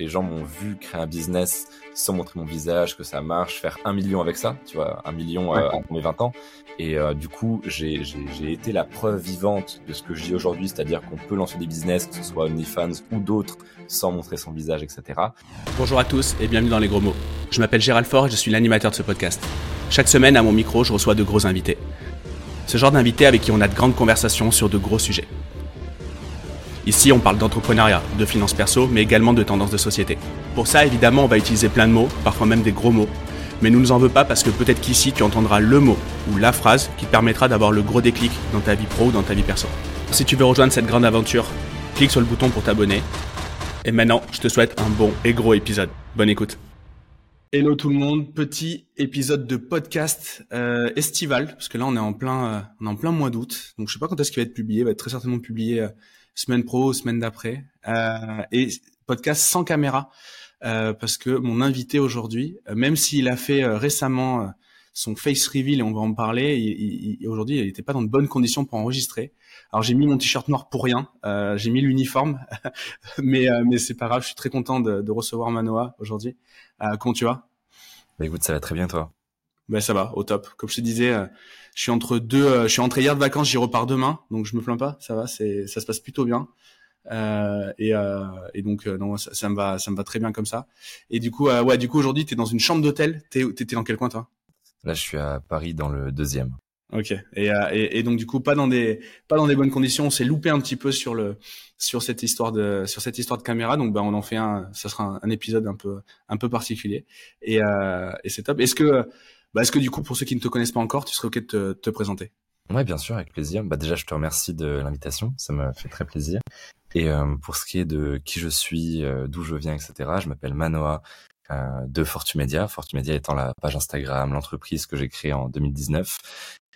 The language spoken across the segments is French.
Les gens m'ont vu créer un business sans montrer mon visage, que ça marche, faire un million avec ça, tu vois, un million euh, en mes 20 ans. Et euh, du coup, j'ai été la preuve vivante de ce que je dis aujourd'hui, c'est-à-dire qu'on peut lancer des business, que ce soit OnlyFans ou d'autres, sans montrer son visage, etc. Bonjour à tous et bienvenue dans Les Gros Mots. Je m'appelle Gérald Faure et je suis l'animateur de ce podcast. Chaque semaine, à mon micro, je reçois de gros invités. Ce genre d'invités avec qui on a de grandes conversations sur de gros sujets. Ici, on parle d'entrepreneuriat, de finances perso, mais également de tendances de société. Pour ça, évidemment, on va utiliser plein de mots, parfois même des gros mots. Mais ne nous en veux pas parce que peut-être qu'ici, tu entendras le mot ou la phrase qui te permettra d'avoir le gros déclic dans ta vie pro ou dans ta vie perso. Si tu veux rejoindre cette grande aventure, clique sur le bouton pour t'abonner. Et maintenant, je te souhaite un bon et gros épisode. Bonne écoute. Hello tout le monde, petit épisode de podcast euh, estival parce que là on est en plein, euh, on est en plein mois d'août, donc je sais pas quand est-ce qu'il va être publié, il va être très certainement publié euh, semaine pro, semaine d'après, euh, et podcast sans caméra, euh, parce que mon invité aujourd'hui, euh, même s'il a fait récemment son face reveal et on va en parler, il, il, aujourd'hui il n'était pas dans de bonnes conditions pour enregistrer. Alors j'ai mis mon t-shirt noir pour rien, euh, j'ai mis l'uniforme, mais mais c'est pas grave, je suis très content de, de recevoir Manoa aujourd'hui. Euh, comment tu vas? Bah, Écoute, ça va très bien toi. Ben ça va, au top. Comme je te disais, euh, je suis entre deux, euh, je suis entré hier de vacances, j'y repars demain, donc je me plains pas, ça va, c'est, ça se passe plutôt bien. Euh, et, euh, et donc non, ça, ça, me va, ça me va très bien comme ça. Et du coup, ouais, du coup aujourd'hui, t'es dans une chambre d'hôtel. T'es, t'étais dans quel coin toi? Là, je suis à Paris dans le deuxième. Ok. Et, et, et, donc du coup, pas dans des, pas dans des bonnes conditions. On s'est loupé un petit peu sur le, sur cette histoire de, sur cette histoire de caméra. Donc ben, on en fait un, ça sera un, un épisode un peu, un peu particulier. Et, et c'est top. Est-ce que bah, Est-ce que du coup, pour ceux qui ne te connaissent pas encore, tu serais OK de te, te présenter? Ouais, bien sûr, avec plaisir. Bah, déjà, je te remercie de l'invitation. Ça me fait très plaisir. Et euh, pour ce qui est de qui je suis, euh, d'où je viens, etc., je m'appelle Manoa euh, de Fortumedia. Fortumedia étant la page Instagram, l'entreprise que j'ai créée en 2019.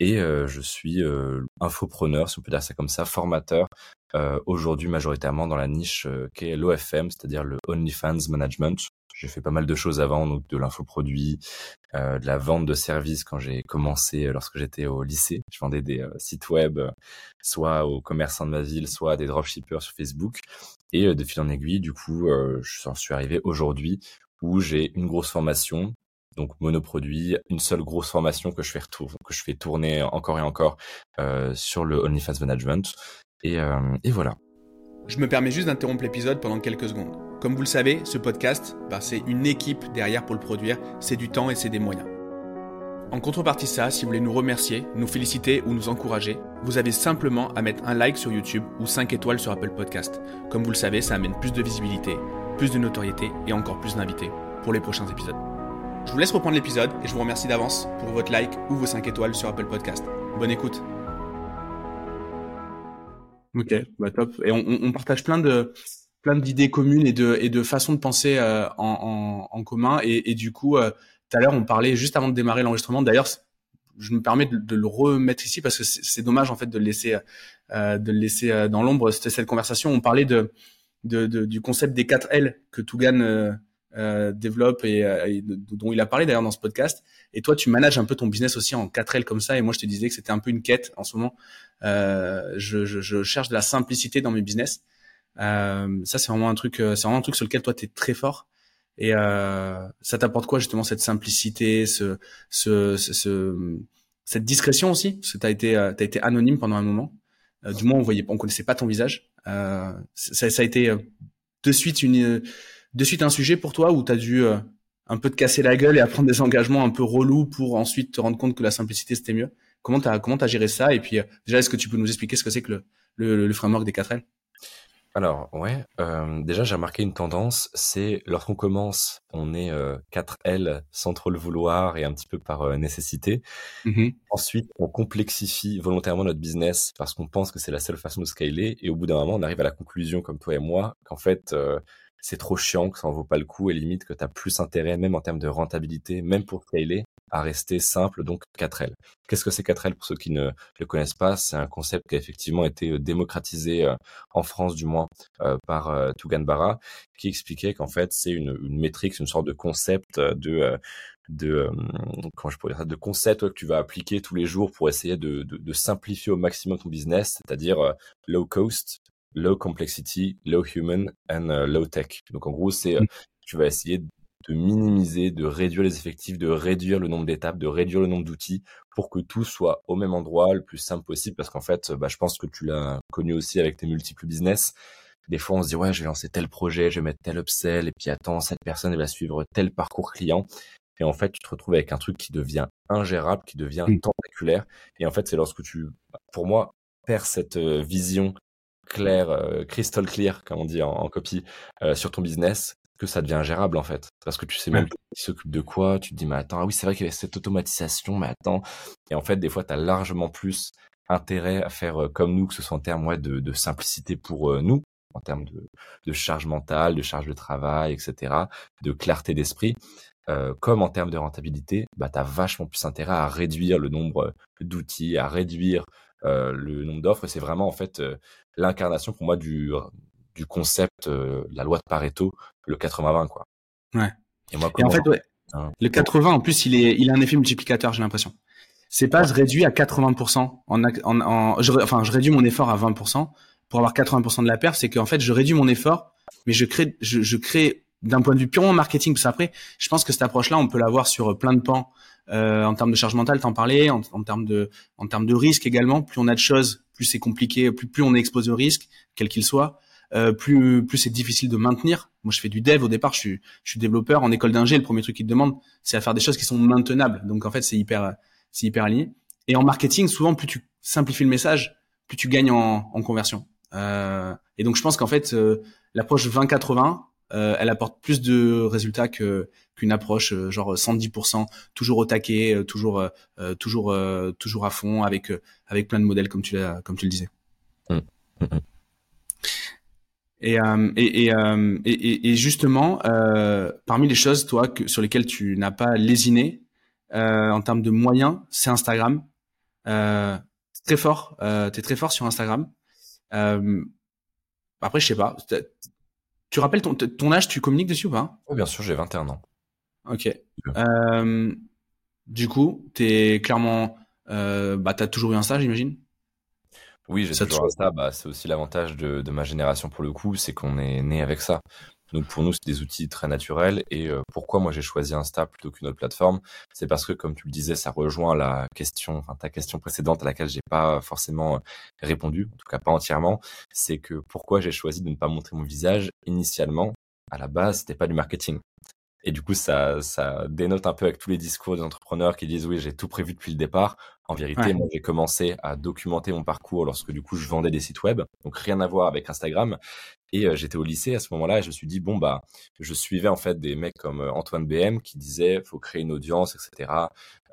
Et euh, je suis euh, infopreneur, si on peut dire ça comme ça, formateur, aujourd'hui majoritairement dans la niche qu'est l'OFM, c'est-à-dire le OnlyFans Management. J'ai fait pas mal de choses avant, donc de l'infoproduit, euh, de la vente de services quand j'ai commencé euh, lorsque j'étais au lycée. Je vendais des euh, sites web, euh, soit aux commerçants de ma ville, soit à des dropshippers sur Facebook. Et de fil en aiguille, du coup, je suis arrivé aujourd'hui où j'ai une grosse formation, donc monoproduit, une seule grosse formation que je fais, retour, que je fais tourner encore et encore sur le OnlyFans Management. Et, et voilà. Je me permets juste d'interrompre l'épisode pendant quelques secondes. Comme vous le savez, ce podcast, bah, c'est une équipe derrière pour le produire, c'est du temps et c'est des moyens. En contrepartie de ça, si vous voulez nous remercier, nous féliciter ou nous encourager, vous avez simplement à mettre un like sur YouTube ou 5 étoiles sur Apple Podcast. Comme vous le savez, ça amène plus de visibilité, plus de notoriété et encore plus d'invités pour les prochains épisodes. Je vous laisse reprendre l'épisode et je vous remercie d'avance pour votre like ou vos 5 étoiles sur Apple Podcast. Bonne écoute. Ok, bah top. Et on partage plein de plein d'idées communes et de et de façons de penser euh, en, en, commun. Et, et du coup, euh, tout à l'heure, on parlait juste avant de démarrer l'enregistrement. D'ailleurs, je me permets de, le remettre ici parce que c'est dommage en fait de le laisser euh, de le laisser dans l'ombre. C'était cette conversation. On parlait de, de, du concept des 4 L que Tougan développe et, dont il a parlé d'ailleurs dans ce podcast. Et toi, tu manages un peu ton business aussi en 4 L comme ça. Et moi, je te disais que c'était un peu une quête en ce moment. Je, je, cherche de la simplicité dans mes business. Euh, ça, c'est vraiment un truc, c'est vraiment un truc sur lequel toi, tu es très fort. Et euh, ça t'apporte quoi justement cette simplicité, ce, ce, ce, ce cette discrétion aussi, parce que t'as été, as été anonyme pendant un moment. Euh, du moins, on voyait, on connaissait pas ton visage. Euh, ça, ça, a été de suite une, de suite un sujet pour toi où t'as dû un peu te casser la gueule et apprendre des engagements un peu relous pour ensuite te rendre compte que la simplicité c'était mieux? Comment t'as comment t'as géré ça? Et puis déjà, est-ce que tu peux nous expliquer ce que c'est que le, le, le framework des 4 L? Alors ouais, euh, déjà j'ai remarqué une tendance, c'est lorsqu'on commence, on est euh, 4L sans trop le vouloir et un petit peu par euh, nécessité. Mmh Ensuite, on complexifie volontairement notre business parce qu'on pense que c'est la seule façon de scaler et au bout d'un moment, on arrive à la conclusion, comme toi et moi, qu'en fait c'est trop chiant, que ça en vaut pas le coup et limite que tu as plus intérêt, même en termes de rentabilité, même pour scaler, à rester simple, donc 4L. Qu'est-ce que c'est 4L pour ceux qui ne le connaissent pas? C'est un concept qui a effectivement été euh, démocratisé euh, en France du moins euh, par Tougan Barra, qui expliquait qu'en fait c'est une, une métrique, une sorte de concept de de comment je pourrais dire ça, de concept que tu vas appliquer tous les jours pour essayer de, de, de simplifier au maximum ton business, c'est-à-dire low cost, low complexity, low human and low tech. Donc en gros, c'est euh, mm. tu vas essayer de minimiser, de réduire les effectifs, de réduire le nombre d'étapes, de réduire le nombre d'outils pour que tout soit au même endroit, le plus simple possible. Parce qu'en fait, bah, je pense que tu l'as connu aussi avec tes multiples business. Des fois, on se dit, ouais, je vais lancer tel projet, je vais mettre tel upsell, et puis attends, cette personne, elle va suivre tel parcours client. Et en fait, tu te retrouves avec un truc qui devient ingérable, qui devient mm. tentaculaire. Et en fait, c'est lorsque tu, pour moi, perds cette euh, vision claire, euh, crystal clear, comme on dit en, copie, euh, sur ton business, que ça devient ingérable en fait. Parce que tu sais même qui s'occupe de quoi, tu te dis, mais attends, ah oui, c'est vrai qu'il y avait cette automatisation, mais attends. Et en fait, des fois, tu as largement plus intérêt à faire comme nous, que ce soit en termes de, de simplicité pour nous, en termes de, de, charge mentale, de charge de travail, etc., de clarté d'esprit, euh, comme en termes de rentabilité, bah, tu as vachement plus intérêt à réduire le nombre d'outils, à réduire euh, le nombre d'offres. C'est vraiment en fait euh, l'incarnation pour moi du, du concept, la loi de Pareto, le 80-20. Quoi. Ouais. Et, moi, en fait, ouais. Hein le 80, en plus, il, est, il a un effet multiplicateur, j'ai l'impression. C'est pas je réduis à 80% en, en, en je, enfin je réduis mon effort à 20% pour avoir 80% de la perte, c'est qu'en fait je réduis mon effort, mais je crée je, je crée d'un point de vue purement marketing, parce après, je pense que cette approche-là, on peut l'avoir sur plein de pans. Euh, en termes de charge mentale, t'en parlais, en, en, termes de, en termes de risque également. Plus on a de choses, plus c'est compliqué, plus plus on est exposé au risque, quel qu'il soit, euh, plus plus c'est difficile de maintenir. Moi, je fais du dev au départ, je suis je suis développeur en école d'ingé. Le premier truc qu'ils te demandent, c'est à faire des choses qui sont maintenables. Donc en fait, c'est hyper c'est hyper aligné. Et en marketing, souvent, plus tu simplifies le message, plus tu gagnes en, en conversion. Euh, et donc, je pense qu'en fait, euh, l'approche 20-80, euh, elle apporte plus de résultats que qu'une approche euh, genre 110%, toujours au taquet, euh, toujours toujours toujours à fond avec avec plein de modèles comme tu l'as comme tu le disais. Mmh. Mmh, Et, et, et, et, justement, parmi les choses, toi, que, sur lesquelles tu n'as pas lésiné en termes de moyens, c'est Instagram. très fort, euh, t'es très fort sur Instagram. après, je sais pas, tu rappelles ton, ton âge, tu communiques dessus ou pas? Oui, bien sûr, j'ai 21 ans. Ok. Euh, du coup, t'es clairement, euh, bah, t'as toujours eu un stage, j'imagine? Oui, j'ai toujours un stage. Bah, c'est aussi l'avantage de, de ma génération pour le coup, c'est qu'on est né avec ça. Donc pour nous, c'est des outils très naturels. Et euh, pourquoi moi j'ai choisi Insta plutôt qu'une autre plateforme C'est parce que, comme tu le disais, ça rejoint la question, enfin ta question précédente à laquelle j'ai pas forcément euh, répondu, en tout cas pas entièrement. C'est que pourquoi j'ai choisi de ne pas montrer mon visage initialement. À la base, c'était pas du marketing. Et du coup, ça, ça dénote un peu avec tous les discours des entrepreneurs qui disent oui, j'ai tout prévu depuis le départ. En vérité, moi, j'ai commencé à documenter mon parcours lorsque du coup, je vendais des sites web. Donc, rien à voir avec Instagram. Et euh, j'étais au lycée à ce moment-là et je me suis dit, bon, bah, je suivais en fait des mecs comme Antoine BM qui disait, faut créer une audience, etc.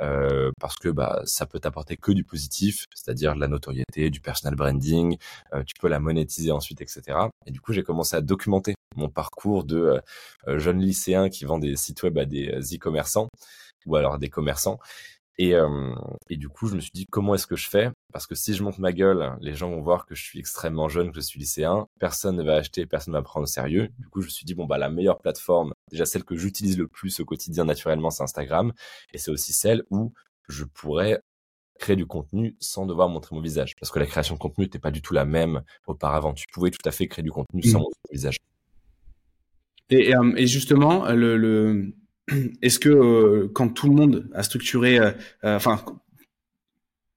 Euh, parce que bah, ça peut t'apporter que du positif, c'est-à-dire de la notoriété, du personal branding, euh, tu peux la monétiser ensuite, etc. Et du coup, j'ai commencé à documenter mon parcours de jeune lycéen qui vend des sites web à des e-commerçants ou alors des commerçants. Et, euh, et du coup, je me suis dit, comment est-ce que je fais? Parce que si je monte ma gueule, les gens vont voir que je suis extrêmement jeune, que je suis lycéen. Personne ne va acheter, personne ne va prendre au sérieux. Du coup, je me suis dit, bon, bah, la meilleure plateforme, déjà celle que j'utilise le plus au quotidien naturellement, c'est Instagram. Et c'est aussi celle où je pourrais créer du contenu sans devoir montrer mon visage. Parce que la création de contenu n'était pas du tout la même auparavant. Tu pouvais tout à fait créer du contenu sans mmh. montrer ton visage. Et, euh, et justement, le, le est-ce que euh, quand tout le monde a structuré, euh, euh, enfin,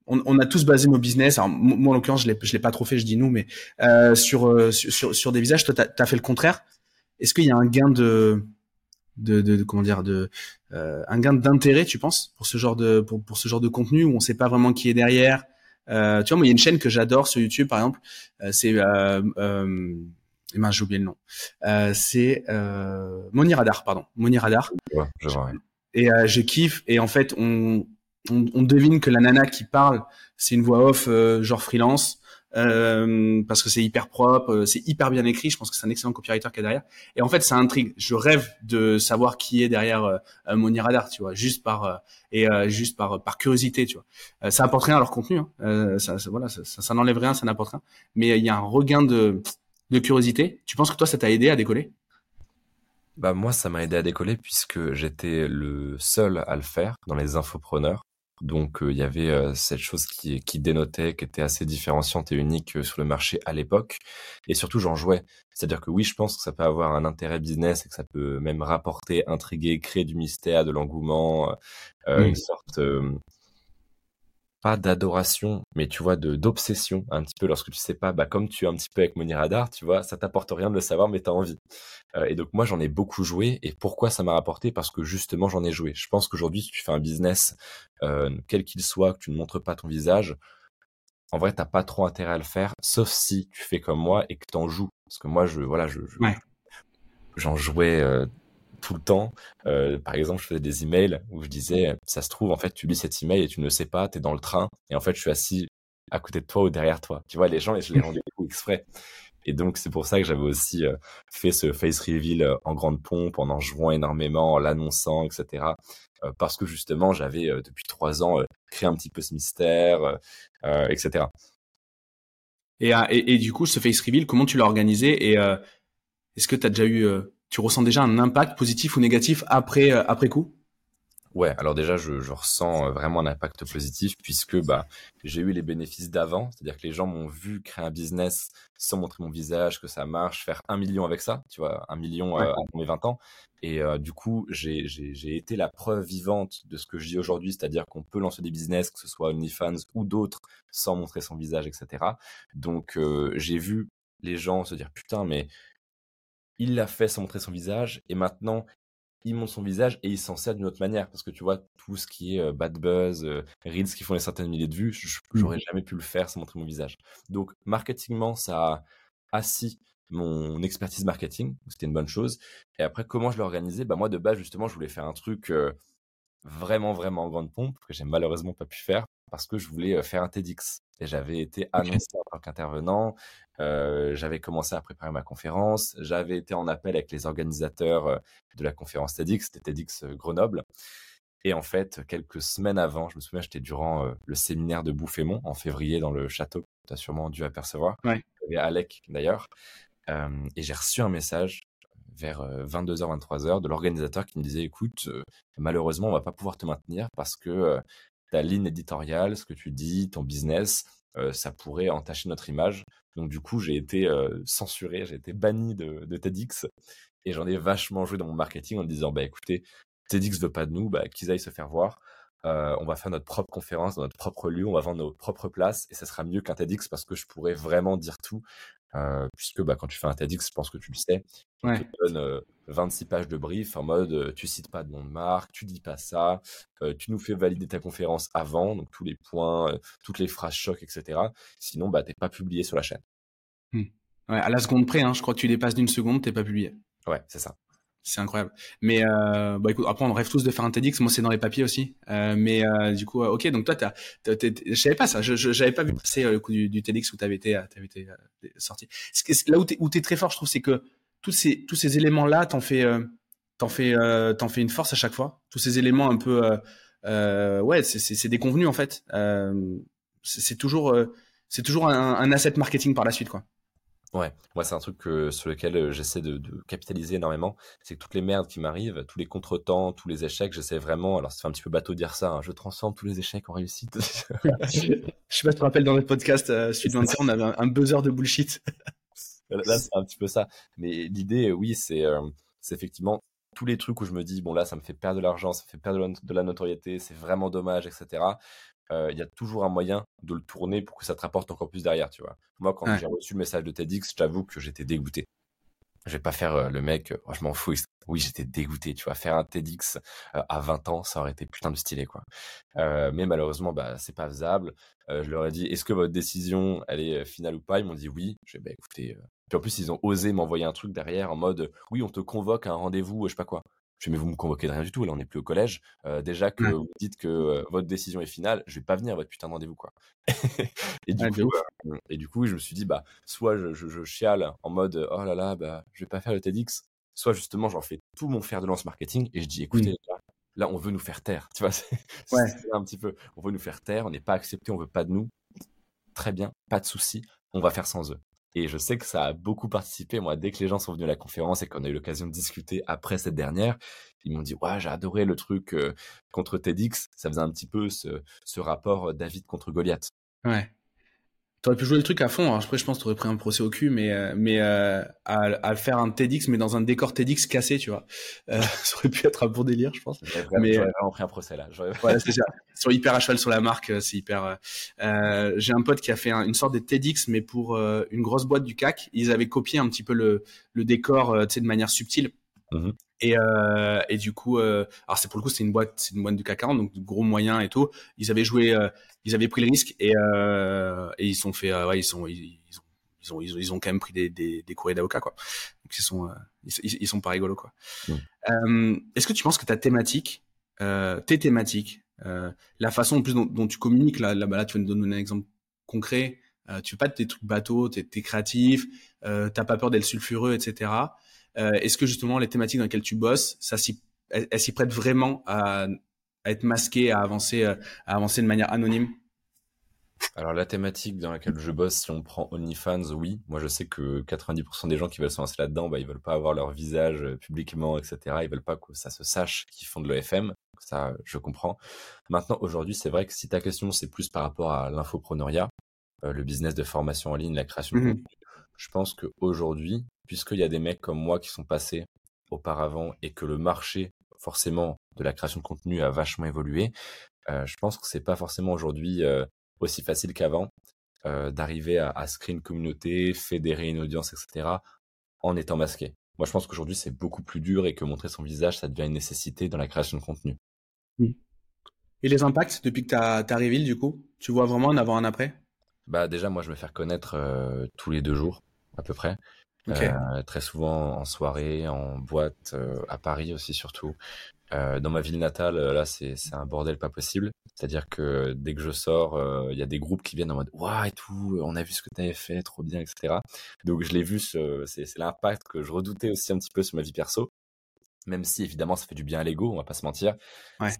on, on, a tous basé nos business. Alors, moi, en l'occurrence, je je l'ai pas trop fait, je dis nous, mais sur, sur, sur des visages, toi, t'as, as fait le contraire? Est-ce qu'il y a un gain de, de, de, comment dire, de, un gain d'intérêt, tu penses, pour ce genre de, pour, pour ce genre de contenu où on sait pas vraiment qui est derrière? Euh, tu vois, moi, il y a une chaîne que j'adore sur YouTube, par exemple. c'est eh ben, j'ai oublié le nom. Euh, c'est euh, Moni Radar, pardon. Moni Radar. Ouais, je vois, Et euh, je kiffe. Et en fait, on, on, on, devine que la nana qui parle, c'est une voix off euh, genre freelance. Euh, parce que c'est hyper propre, euh, c'est hyper bien écrit. Je pense que c'est un excellent copywriter qui est derrière. Et en fait, ça intrigue. Je rêve de savoir qui est derrière euh, Moni Radar, tu vois, juste par et juste par par curiosité, tu vois. ça apporte rien à leur contenu. Hein. Ça, ça, voilà, ça, ça n'enlève rien, ça n'apporte rien. Mais il y a un regain de de curiosité. Tu penses que toi, ça t'a aidé à décoller? Bah moi, ça m'a aidé à décoller puisque j'étais le seul à le faire dans les infopreneurs. Donc il y avait cette chose qui, qui dénotait, qui était assez différenciante et unique sur le marché à l'époque. Et surtout, j'en jouais. C'est-à-dire que oui, je pense que ça peut avoir un intérêt business et que ça peut même rapporter, intriguer, créer du mystère, de l'engouement, une sorte pas d'adoration, mais tu vois, de d'obsession un petit peu lorsque tu sais pas, bah comme tu es un petit peu avec Moni Radar, tu vois, ça t'apporte rien de le savoir, mais t'as envie. Euh, et donc moi j'en ai beaucoup joué, et pourquoi ça m'a rapporté? Parce que justement j'en ai joué. Je pense qu'aujourd'hui si tu fais un business, euh, quel qu'il soit, que tu ne montres pas ton visage, en vrai t'as pas trop intérêt à le faire, sauf si tu fais comme moi et que t'en joues. Parce que moi je, voilà, je, j'en jouais. Euh, tout le temps. Euh, par exemple, je faisais des emails où je disais, ça se trouve, en fait, tu lis cet email et tu ne sais pas, tu es dans le train, et en fait, je suis assis à côté de toi ou derrière toi. Tu vois, les gens, et je les rendais exprès. Et donc, c'est pour ça que j'avais aussi euh, fait ce face reveal euh, en grande pompe, en en jouant énormément, en l'annonçant, etc. parce que justement, j'avais, depuis trois ans, créé un petit peu ce mystère, etc. Et, et, et, du coup, ce face reveal, comment tu l'as organisé Et est-ce que tu as déjà eu tu ressens déjà un impact positif ou négatif après euh, après coup? Ouais, alors déjà, je, je, ressens euh, vraiment un impact positif puisque bah, j'ai eu les bénéfices d'avant, c'est-à-dire que les gens m'ont vu créer un business sans montrer mon visage, que ça marche, faire un million avec ça, tu vois, un million euh, à mes 20 ans. Et du coup, j'ai été la preuve vivante de ce que je dis aujourd'hui, c'est-à-dire qu'on peut lancer des business, que ce soit OnlyFans ou d'autres, sans montrer son visage, etc. Donc, j'ai vu les gens se dire, putain, mais il l'a fait sans montrer son visage, et maintenant, il montre son visage et il s'en sert d'une autre manière. Parce que tu vois, tout ce qui est euh, bad buzz, euh, reels qui font des centaines de milliers de vues, mmh. j'aurais jamais pu le faire sans montrer mon visage. Donc, marketingment, ça a assis mon expertise marketing, c'était une bonne chose. Et après, comment je l'ai organisé? Bah, Moi, de base, justement, je voulais faire un truc euh, vraiment, vraiment en grande pompe, que j'ai malheureusement pas pu faire, parce que je voulais faire un TEDx. Et j'avais été annoncé en tant qu'intervenant, euh, j'avais commencé à préparer ma conférence, j'avais été en appel avec les organisateurs de la conférence TEDx, c'était TEDx Grenoble. Et en fait, quelques semaines avant, je me souviens, j'étais durant le séminaire de Bouffémont en février dans le château, tu as sûrement dû apercevoir. Ouais. Y Alec d'ailleurs. et j'ai reçu un message vers 22h, 23h de l'organisateur qui me disait écoute, malheureusement, on va pas pouvoir te maintenir parce que ta ligne éditoriale, ce que tu dis, ton business, ça pourrait entacher notre image. Donc du coup, j'ai été censuré, j'ai été banni de, TEDx et j'en ai vachement joué dans mon marketing en disant bah écoutez, TEDx veut pas de nous, bah, qu'ils aillent se faire voir. on va faire notre propre conférence dans notre propre lieu, on va vendre nos propres places et ça sera mieux qu'un TEDx parce que je pourrais vraiment dire tout. Puisque bah, quand tu fais un TEDx, je pense que tu le sais, ouais. te donne 26 pages de brief en mode tu cites pas de nom de marque, tu dis pas ça, tu nous fais valider ta conférence avant, donc tous les points, toutes les phrases chocs, etc. Sinon, bah, t'es pas publié sur la chaîne. Mmh. Ouais, à la seconde près, hein, je crois que tu dépasses d'une seconde, t'es pas publié. Ouais, c'est ça. C'est incroyable. Mais euh, bah écoute, après on rêve tous de faire un TEDx. Moi c'est dans les papiers aussi. Euh, mais euh, du coup, ok. Donc toi, je savais pas ça. Je, j'avais pas vu passer le coup du, TEDx où t'avais été, t'avais été sorti. Là où où t'es très fort, je trouve, c'est que tous ces tous ces éléments là, t'en fais t'en fais t'en fais une force à chaque fois. Tous ces éléments un peu ouais, c'est, convenus en fait. c'est, toujours c'est toujours un, un asset marketing par la suite quoi. Ouais, moi c'est un truc sur lequel j'essaie de, capitaliser énormément. C'est que toutes les merdes qui m'arrivent, tous les contretemps, tous les échecs, j'essaie vraiment. Alors ça fait un petit peu bateau de dire ça. Hein, je transforme tous les échecs en réussite. je sais pas si tu te rappelles dans notre podcast euh, suite 25, on avait un, buzzer de bullshit. là c'est un petit peu ça. Mais l'idée, oui, c'est c'est effectivement tous les trucs où je me dis bon là ça me fait perdre de l'argent, ça me fait perdre de la notoriété, c'est vraiment dommage, etc il y a toujours un moyen de le tourner pour que ça te rapporte encore plus derrière, tu vois. Moi, quand j'ai reçu le message de TEDx, j'avoue que j'étais dégoûté. Je vais pas faire le mec, oh, je m'en fous. Oui, j'étais dégoûté, tu vois. Faire un TEDx à 20 ans, ça aurait été putain de stylé, quoi. mais malheureusement, bah, c'est pas faisable. je leur ai dit, est-ce que votre décision, elle est finale ou pas? Ils m'ont dit oui. Je bah écoutez. Puis en plus, ils ont osé m'envoyer un truc derrière en mode, oui, on te convoque à un rendez-vous, je sais pas quoi. Je vais mais vous me convoquez de rien du tout, là on n'est plus au collège. Euh, déjà que vous dites que euh, votre décision est finale, je vais pas venir à votre putain de rendez-vous quoi. et, du coup, euh, et du coup, je me suis dit bah soit je, je, chiale en mode oh là là bah je vais pas faire le TEDx, soit justement j'en fais tout mon fer de lance marketing et je dis écoutez là on veut nous faire taire, tu vois, c'est un petit peu, on veut nous faire taire, on n'est pas accepté, on veut pas de nous. Très bien, pas de souci, on va faire sans eux. Et je sais que ça a beaucoup participé. Moi, dès que les gens sont venus à la conférence et qu'on a eu l'occasion de discuter après cette dernière, ils m'ont dit ouais, j'ai adoré le truc euh, contre TEDx. Ça faisait un petit peu ce, ce rapport David contre Goliath. Ouais. T'aurais pu jouer le truc à fond. Alors après, je pense que t'aurais pris un procès au cul, mais euh, mais euh, à, à faire un TEDx, mais dans un décor TEDx cassé, tu vois. Euh, ça aurait pu être un bon délire, je pense. J'aurais Mais- vraiment pris un procès là. Ouais, c'est ça. Ils sont hyper à cheval sur la marque, euh, c'est hyper. euh, euh, J'ai un pote qui a fait un- une sorte de TEDx, mais pour euh, une grosse boîte du CAC. Ils avaient copié un petit peu le, le décor, euh, tu sais, de manière subtile. Mhm. Et, euh, et du coup, euh, alors c'est pour le coup, c'est une boîte, c'est une boîte du CAC 40, donc de gros moyens et tout. Ils avaient joué, euh, ils avaient pris le risque et, euh, et ils sont fait, euh, ouais, ils sont, ils, ils ont, ils ont, ils ont, ils ont quand même pris des, des, des courriers d'avocats, quoi. Donc ils sont, euh, ils, sont pas rigolos, quoi. Euh, Est-ce que tu penses que ta thématique, tes thématiques, la façon en plus dont, dont tu communiques, là, là, bah là, tu vas nous donner un exemple concret. Tu fais pas des trucs bateaux, t'es es créatif, t'as pas peur d'être sulfureux, etc. Euh, Est-ce que justement les thématiques dans lesquelles tu bosses, ça s'y, elles, elles s'y prêtent vraiment à, à être masquées, à avancer, euh, à avancer de manière anonyme? Alors la thématique dans laquelle je bosse, si on prend OnlyFans, oui. Moi, je sais que 90% des gens qui veulent se lancer là-dedans, bah, ils veulent pas avoir leur visage euh, publiquement, etc. Ils veulent pas que ça se sache qu'ils font de l'EFM. Ça, je comprends. Maintenant, aujourd'hui, c'est vrai que si ta question, c'est plus par rapport à l'infopreneuriat, euh, le business de formation en ligne, la création de Mhm. contenu, je pense qu'aujourd'hui, puisqu'il y a des mecs comme moi qui sont passés auparavant et que le marché, forcément, de la création de contenu a vachement évolué, euh, je pense que c'est pas forcément aujourd'hui euh, aussi facile qu'avant euh, d'arriver à, à se créer une communauté, fédérer une audience, etc. en étant masqué. Moi, je pense qu'aujourd'hui, c'est beaucoup plus dur et que montrer son visage, ça devient une nécessité dans la création de contenu. Et les impacts depuis que t'as as reveal, du coup, tu vois vraiment un avant un après? Bah déjà, moi, je me fais reconnaître euh, tous les deux jours, à peu près. Euh, très souvent en soirée, en boîte, euh, à Paris aussi surtout. Euh, dans ma ville natale, là, c'est un bordel pas possible. C'est-à-dire que dès que je sors, il y a des groupes qui viennent en mode waouh et tout, on a vu ce que t'avais fait, trop bien, etc. Donc je l'ai vu, ce- c'est l'impact que je redoutais aussi un petit peu sur ma vie perso. Même si évidemment ça fait du bien à l'ego, on va pas se mentir. Ouais.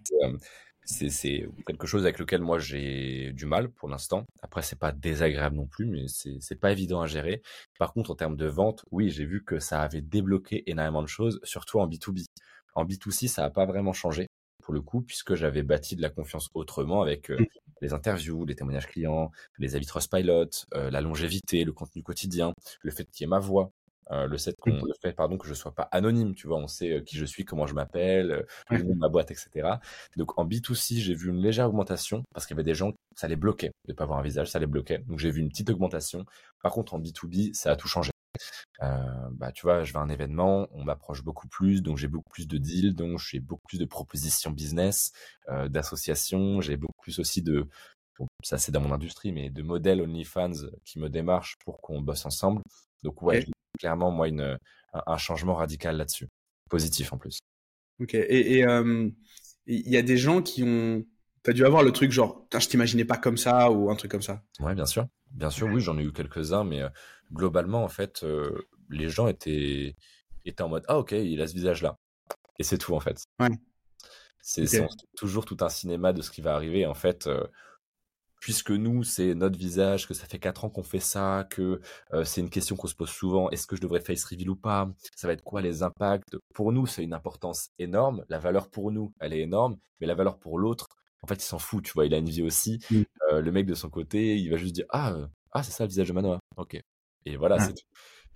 C'est, quelque chose avec lequel moi j'ai du mal pour l'instant. Après c'est pas désagréable non plus, mais c'est c'est pas évident à gérer. Par contre en termes de vente, oui j'ai vu que ça avait débloqué énormément de choses, surtout en B2B. En B2C ça a pas vraiment changé pour le coup, puisque j'avais bâti de la confiance autrement avec euh, Mm. les interviews, les témoignages clients, les avis Trustpilot, euh, la longévité, le contenu quotidien, le fait qu'il y ait ma voix, euh, le fait qu'on Mm. le fait pardon que je sois pas anonyme, tu vois, on sait euh, qui je suis, comment je m'appelle, euh, le nom de ma boîte, etc. Donc en B2C, j'ai vu une légère augmentation parce qu'il y avait des gens, ça les bloquait de pas avoir un visage, ça les bloquait. Donc j'ai vu une petite augmentation. Par contre en B2B, ça a tout changé. Euh, bah tu vois, je vais à un événement, on m'approche beaucoup plus, donc j'ai beaucoup plus de deals, donc j'ai beaucoup plus de propositions business, euh, d'associations, j'ai beaucoup plus aussi de bon, ça c'est dans mon industrie, mais de modèles OnlyFans qui me démarchent pour qu'on bosse ensemble. Donc ouais, clairement moi une un, un changement radical là-dessus, positif en plus. Ok. Et euh, il y a des gens qui ont. T'as dû avoir le truc genre, je t'imaginais pas comme ça ou un truc comme ça. Ouais, bien sûr. Bien sûr, oui, j'en ai eu quelques-uns, mais euh, globalement, en fait, euh, les gens étaient, étaient en mode, ah, ok, il a ce visage-là. Et c'est tout, en fait. Ouais. C'est toujours tout un cinéma de ce qui va arriver. En fait, puisque nous, c'est notre visage, que ça fait quatre ans qu'on fait ça, que euh, c'est une question qu'on se pose souvent, est-ce que je devrais face reveal ou pas? Ça va être quoi les impacts? Pour nous, c'est une importance énorme. La valeur pour nous, elle est énorme, mais la valeur pour l'autre, en fait, il s'en fout, tu vois, il a une vie aussi. Mm. Euh, le mec de son côté, il va juste dire ah euh, ah c'est ça le visage de Manoa. Ok. Et voilà, Ouais. c'est tout.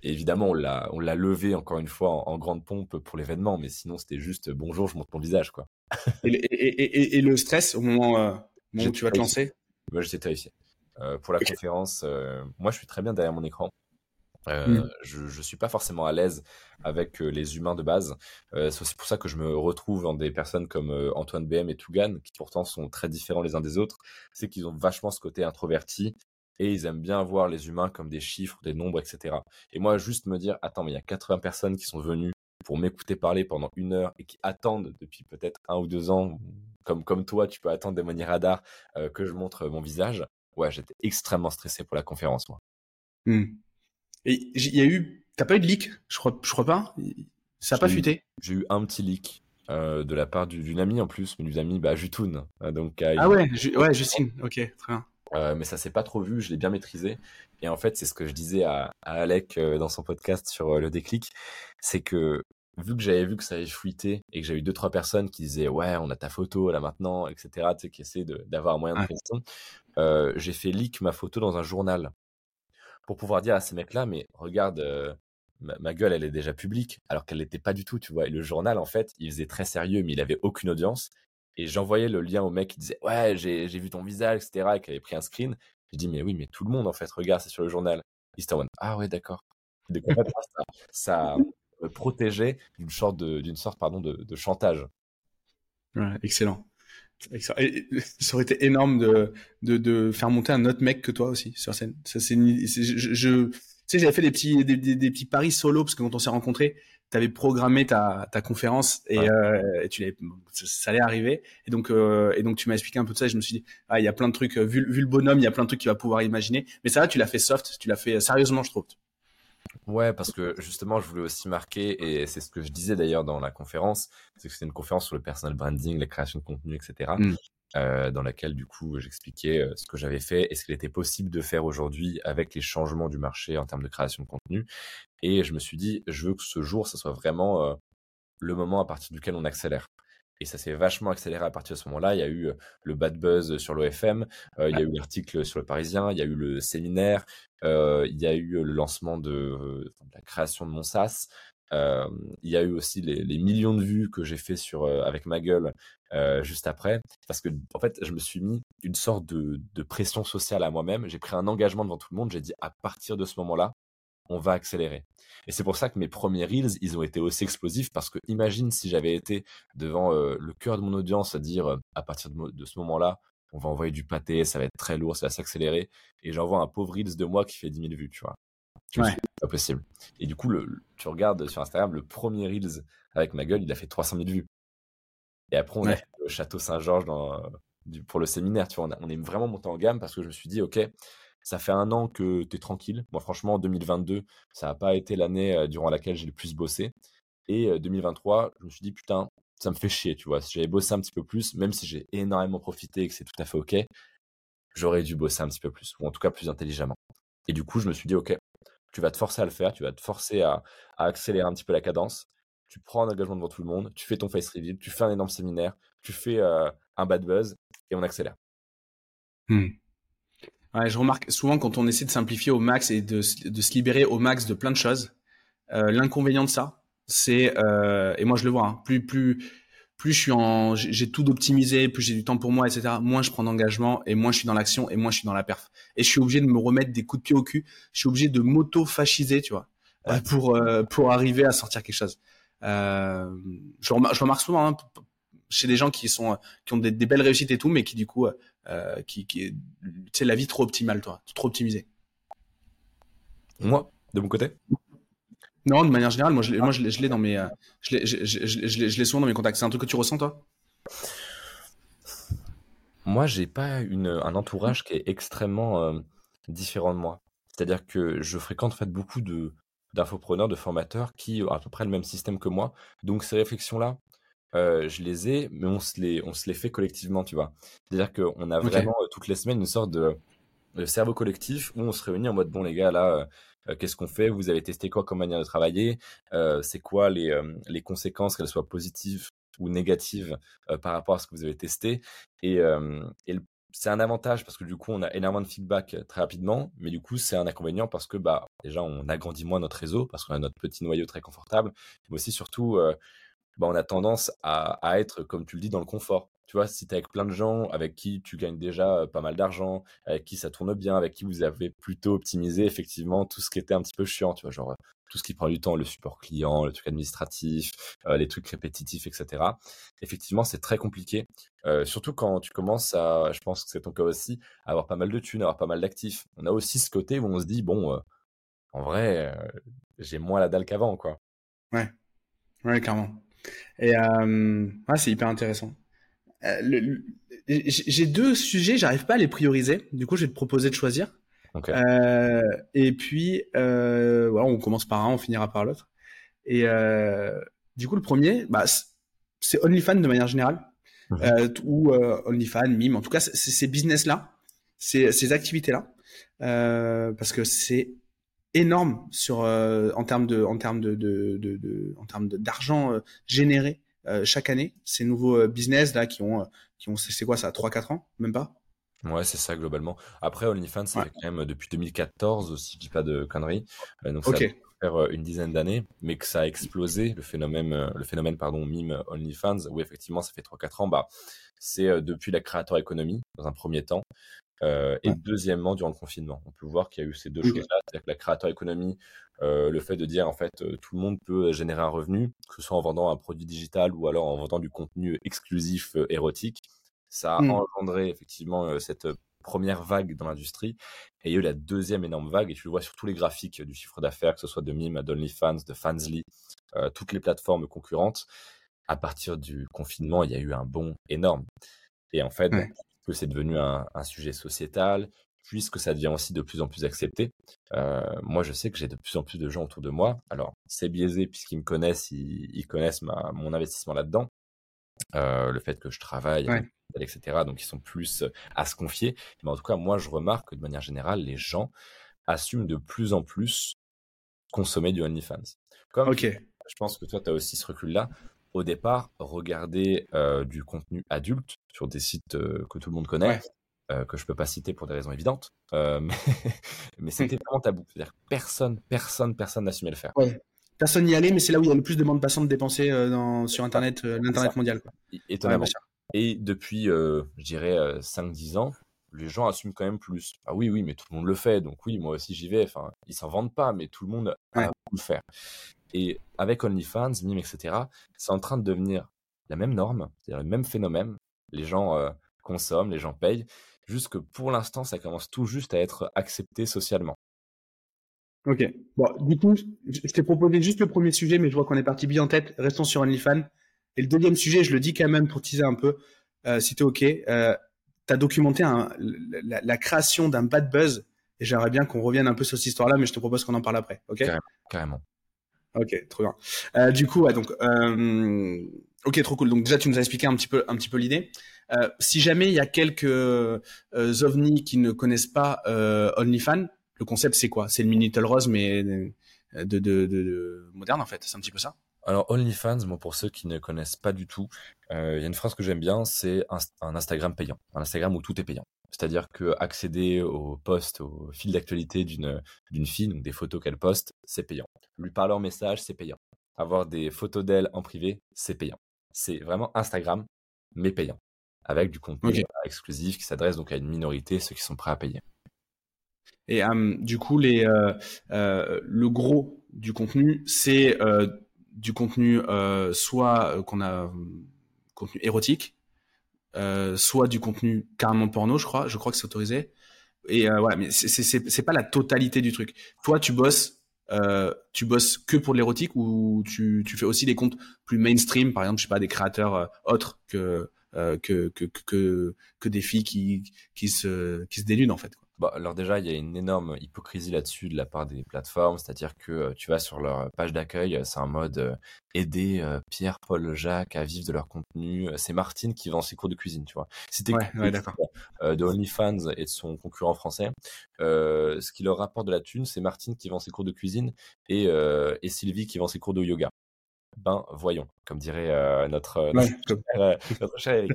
Et évidemment, on l'a on l'a levé encore une fois en, en grande pompe pour l'événement, mais sinon c'était juste bonjour, je montre mon visage quoi. Et, le- et, et, et, et le stress au moment, euh, moment où tu vas te Moi, j'étais terrifié. Euh, pour la conférence, euh, moi, je suis très bien derrière mon écran. Euh, Mm. je, je suis pas forcément à l'aise avec les humains de base. C'est aussi pour ça que je me retrouve en des personnes comme Antoine BM et Tougan, qui pourtant sont très différents les uns des autres. C'est qu'ils ont vachement ce côté introverti et ils aiment bien voir les humains comme des chiffres, des nombres, etc. Et moi, juste me dire, attends, mais il y a 80 personnes qui sont venues pour m'écouter parler pendant une heure et qui attendent depuis peut-être un ou deux ans, comme comme toi, tu peux attendre des manières radar euh, que je montre mon visage. Ouais, j'étais extrêmement stressé pour la conférence, moi. Hmm. Et il y a eu, t'as pas eu de leak, je crois, je crois pas? Ça a pas fuité? J'ai eu un petit leak euh, de la part du- d'une amie en plus, mais d'une amie, bah, Jutoun. Euh, donc, euh, Ah ouais, ju- ouais, Justine. Ok, très bien. Euh, mais ça s'est pas trop vu, je l'ai bien maîtrisé. Et en fait, c'est ce que je disais à, à Alec dans son podcast sur le déclic, c'est que vu que j'avais vu que ça avait fuité et que j'ai eu deux trois personnes qui disaient ouais on a ta photo là maintenant etc tu sais qui essaient d'avoir un moyen de pression euh, j'ai fait leak ma photo dans un journal pour pouvoir dire à ces mecs là mais regarde euh, ma, gueule elle est déjà publique alors qu'elle l'était pas du tout tu vois et le journal en fait il faisait très sérieux mais il avait aucune audience et j'envoyais le lien au mec qui disait ouais j'ai vu ton visage etc et qui avait pris un screen j'ai dit mais oui mais tout le monde en fait regarde c'est sur le journal. Il ah ouais d'accord. Ça, ça protéger d'une sorte de, d'une sorte pardon de, de chantage. Ouais, excellent. ça aurait été énorme de, de, de, faire monter un autre mec que toi aussi sur scène. Ça, c'est, je, je, tu sais, j'avais fait des petits, des, des, petits paris solo parce que quand on s'est rencontrés, tu avais programmé ta, ta conférence et, euh, et tu l'avais, ça allait arriver. Et donc, euh, et donc tu m'as expliqué un peu de ça et je me suis dit, ah, il y a plein de trucs, vu, vu le bonhomme, il y a plein de trucs qu'il va pouvoir imaginer. Mais ça, tu l'as fait soft, tu l'as fait sérieusement, je trouve. Ouais, parce que justement, je voulais aussi marquer, et c'est ce que je disais d'ailleurs dans la conférence, c'est que c'était une conférence sur le personal branding, la création de contenu, etc. Mmh. Euh, dans laquelle du coup j'expliquais euh, ce que j'avais fait et ce qu'il était possible de faire aujourd'hui avec les changements du marché en termes de création de contenu. Et je me suis dit, je veux que ce jour, ça soit vraiment euh, le moment à partir duquel on accélère. Et ça s'est vachement accéléré à partir de ce moment-là. Il y a eu le bad buzz sur l'OFM, il y a eu l'article sur le Parisien, il y a eu le séminaire, il y a eu le lancement de, la création de mon SaaS. il y a eu aussi les, millions de vues que j'ai fait sur avec ma gueule juste après, parce que en fait, je me suis mis une sorte de pression sociale à moi-même. J'ai pris un engagement devant tout le monde. J'ai dit à partir de ce moment-là, on va accélérer. Et c'est pour ça que mes premiers reels, ils ont été aussi explosifs parce que imagine si j'avais été devant euh, le cœur de mon audience à dire euh, à partir de, ce moment-là, on va envoyer du pâté, ça va être très lourd, ça va s'accélérer. Et j'envoie un pauvre reels de moi qui fait 10 000 vues, tu vois. Ouais. C'est pas possible. Et du coup, le, tu regardes sur Instagram, le premier reels avec ma gueule, il a fait 300 000 vues. Et après, on a fait le château Saint-Georges dans, pour le séminaire, tu vois. On, on est vraiment monté en gamme parce que je me suis dit, OK, ça fait un an que tu es tranquille. Moi, franchement, 2022, ça n'a pas été l'année durant laquelle j'ai le plus bossé. Et 2023, euh, je me suis dit, putain, ça me fait chier, tu vois. Si j'avais bossé un petit peu plus, même si j'ai énormément profité et que c'est tout à fait OK, j'aurais dû bosser un petit peu plus, ou en tout cas plus intelligemment. Et du coup, je me suis dit, OK, tu vas te forcer à le faire, tu vas te forcer à, accélérer un petit peu la cadence. Tu prends un engagement devant tout le monde, tu fais ton face reveal, tu fais un énorme séminaire, tu fais un bad buzz et on accélère. Mmh. Ouais, je remarque souvent quand on essaie de simplifier au max et de, de se libérer au max de plein de choses, euh, l'inconvénient de ça, c'est euh, et moi je le vois, hein, plus plus plus je suis en j'ai tout d'optimiser, plus j'ai du temps pour moi, etc. Moins je prends d'engagement et moins je suis dans l'action et moins je suis dans la perf. Et je suis obligé de me remettre des coups de pied au cul. Je suis obligé de m'auto-fasciser, tu vois, euh, pour euh, pour arriver à sortir quelque chose. Euh, je, remarque, je remarque souvent hein, chez des gens qui sont qui ont des, des, belles réussites et tout, mais qui du coup euh, qui, qui est, tu la vie trop optimale, toi, trop optimisée. Moi, de mon côté? Non, de manière générale, moi, je, moi, je, l'ai dans mes, euh, je l'ai, je, je, je l'ai souvent dans mes contacts. C'est un truc que tu ressens, toi? Moi, j'ai pas une, un entourage qui est extrêmement euh, différent de moi. C'est-à-dire que je fréquente en fait beaucoup de d'infopreneurs, de formateurs qui ont à peu près le même système que moi. Donc ces réflexions-là, euh, je les ai, mais on se les, on se les fait collectivement, tu vois. C'est-à-dire qu'on a vraiment euh, toutes les semaines une sorte de, cerveau collectif où on se réunit en mode bon les gars là, euh, qu'est-ce qu'on fait? Vous avez testé quoi comme manière de travailler? C'est quoi les, les conséquences, qu'elles soient positives ou négatives par rapport à ce que vous avez testé? Et, et c'est un avantage parce que du coup on a énormément de feedback très rapidement, mais du coup c'est un inconvénient parce que bah déjà on agrandit moins notre réseau parce qu'on a notre petit noyau très confortable, mais aussi surtout bah, on a tendance à, à, être, comme tu le dis, dans le confort. Tu vois, si tu es avec plein de gens avec qui tu gagnes déjà pas mal d'argent, avec qui ça tourne bien, avec qui vous avez plutôt optimisé effectivement tout ce qui était un petit peu chiant, tu vois, genre tout ce qui prend du temps, le support client, le truc administratif, les trucs répétitifs, etc. Effectivement, c'est très compliqué, surtout quand tu commences à, je pense que c'est ton cas aussi, à avoir pas mal de thunes, avoir pas mal d'actifs. On a aussi ce côté où on se dit, bon, en vrai, j'ai moins la dalle qu'avant, quoi. Ouais, ouais, clairement. Et euh, c'est hyper intéressant. Euh, j'ai deux sujets, j'arrive pas à les prioriser. Du coup, je vais te proposer de choisir. Euh, et puis, euh, voilà, on commence par un, on finira par l'autre. Et du coup, le premier, bah, c'est OnlyFans de manière générale, euh, ou OnlyFans, Mime. En tout cas, c'est ces business-là, ces, ces activités-là. parce que c'est énorme sur en termes de en termes de, de, de, de en termes d'argent généré chaque année. Ces nouveaux business là qui ont qui ont c'est quoi ça 3-4 ans même pas? Ouais, c'est ça globalement. Après, OnlyFans, c'est quand même depuis 2014, si je dis pas de conneries. donc, ça faire une dizaine d'années, mais que ça a explosé, le phénomène, le phénomène pardon, mime OnlyFans, où effectivement, ça fait 3-4 ans, bah, c'est depuis la créateur économie, dans un premier temps. Euh, et deuxièmement, durant le confinement, on peut voir qu'il y a eu ces deux choses-là, c'est-à-dire que la créateur économie, euh, le fait de dire en fait tout le monde peut générer un revenu, que ce soit en vendant un produit digital ou alors en vendant du contenu exclusif érotique, ça a mmh. engendré effectivement cette première vague dans l'industrie. Et il y a eu la deuxième énorme vague, et tu le vois sur tous les graphiques du chiffre d'affaires, que ce soit de Mime, d'OnlyFans, de Fansly, euh, toutes les plateformes concurrentes. À partir du confinement, il y a eu un bond énorme. Et en fait, que c'est devenu un, sujet sociétal, puisque ça devient aussi de plus en plus accepté. Euh, moi, je sais que j'ai de plus en plus de gens autour de moi. Alors, c'est biaisé puisqu'ils me connaissent, ils, connaissent mon investissement là-dedans. Euh, le fait que je travaille, etc. Donc ils sont plus euh, à se confier. Mais en tout cas, moi, je remarque que de manière générale, les gens assument de plus en plus consommer du OnlyFans. Comme je pense que toi, tu as aussi ce recul-là. Au départ, regarder euh, du contenu adulte sur des sites que tout le monde connaît, que je peux pas citer pour des raisons évidentes, mais, mais c'était vraiment tabou. C'est-à-dire personne, personne, personne n'assumait le faire personne n'y allait, mais c'est là où il y a le plus de bande passante dépensée euh, dans, sur Internet, euh, l'Internet mondial. Quoi. Étonnamment. et depuis, euh, je dirais, 5-10 ans, les gens assument quand même plus. Ah oui, oui, mais tout le monde le fait, donc oui, moi aussi j'y vais. Enfin, ils s'en vendent pas, mais tout le monde a le faire. Et avec OnlyFans, Mime, etc., c'est en train de devenir la même norme, c'est-à-dire le même phénomène. Les gens consomment, les gens payent, juste que pour l'instant, ça commence tout juste à être accepté socialement. Ok. Bon, du coup, je t'ai proposé juste le premier sujet, mais je vois qu'on est parti bien en tête. Restons sur OnlyFans. Et le deuxième sujet, je le dis quand même pour teaser un peu, euh, si t'es ok. Euh, t'as documenté un, la, création d'un bad buzz, et j'aimerais bien qu'on revienne un peu sur cette histoire-là, mais je te propose qu'on en parle après. Ok? Carrément. Ok, trop bien. Euh, du coup, ouais, donc, euh, ok, trop cool. Donc déjà, tu nous as expliqué un petit peu, un petit peu l'idée. Euh, si jamais il y a quelques euh, ovnis qui ne connaissent pas OnlyFans, le concept, c'est quoi? C'est le Minitel Rose, mais euh, de, de, de, moderne, en fait. C'est un petit peu ça alors OnlyFans, moi pour ceux qui ne connaissent pas du tout, euh, il y a une phrase que j'aime bien, c'est un, Instagram payant, un Instagram où tout est payant. C'est-à-dire que accéder au post, au fil d'actualité d'une d'une fille, donc des photos qu'elle poste, c'est payant. Lui parler en message, c'est payant. Avoir des photos d'elle en privé, c'est payant. C'est vraiment Instagram, mais payant, avec du contenu exclusif qui s'adresse donc à une minorité, ceux qui sont prêts à payer. Et euh, du coup, les, euh, euh, le gros du contenu, c'est du contenu soit qu'on a contenu érotique, soit du contenu carrément porno, je crois. Je crois que c'est autorisé. Et voilà, mais c'est pas la totalité du truc. Toi, tu bosses tu bosses que pour l'érotique ou tu, tu fais aussi des comptes plus mainstream, par exemple, je sais pas, des créateurs autres que, que, que, que, que, des filles qui, qui, se, qui se dénudent, en fait. Bah, alors déjà, il y a une énorme hypocrisie là-dessus de la part des plateformes, c'est-à-dire que euh, tu vas sur leur page d'accueil, c'est un mode euh, aider euh, Pierre, Paul, Jacques à vivre de leur contenu. C'est Martine qui vend ses cours de cuisine, tu vois. C'était ouais, ouais, de OnlyFans et de son concurrent français. ce qui leur rapporte de la thune, c'est Martine qui vend ses cours de cuisine et, et Sylvie qui vend ses cours de yoga. Ben voyons, comme dirait notre, notre, cher, Eric.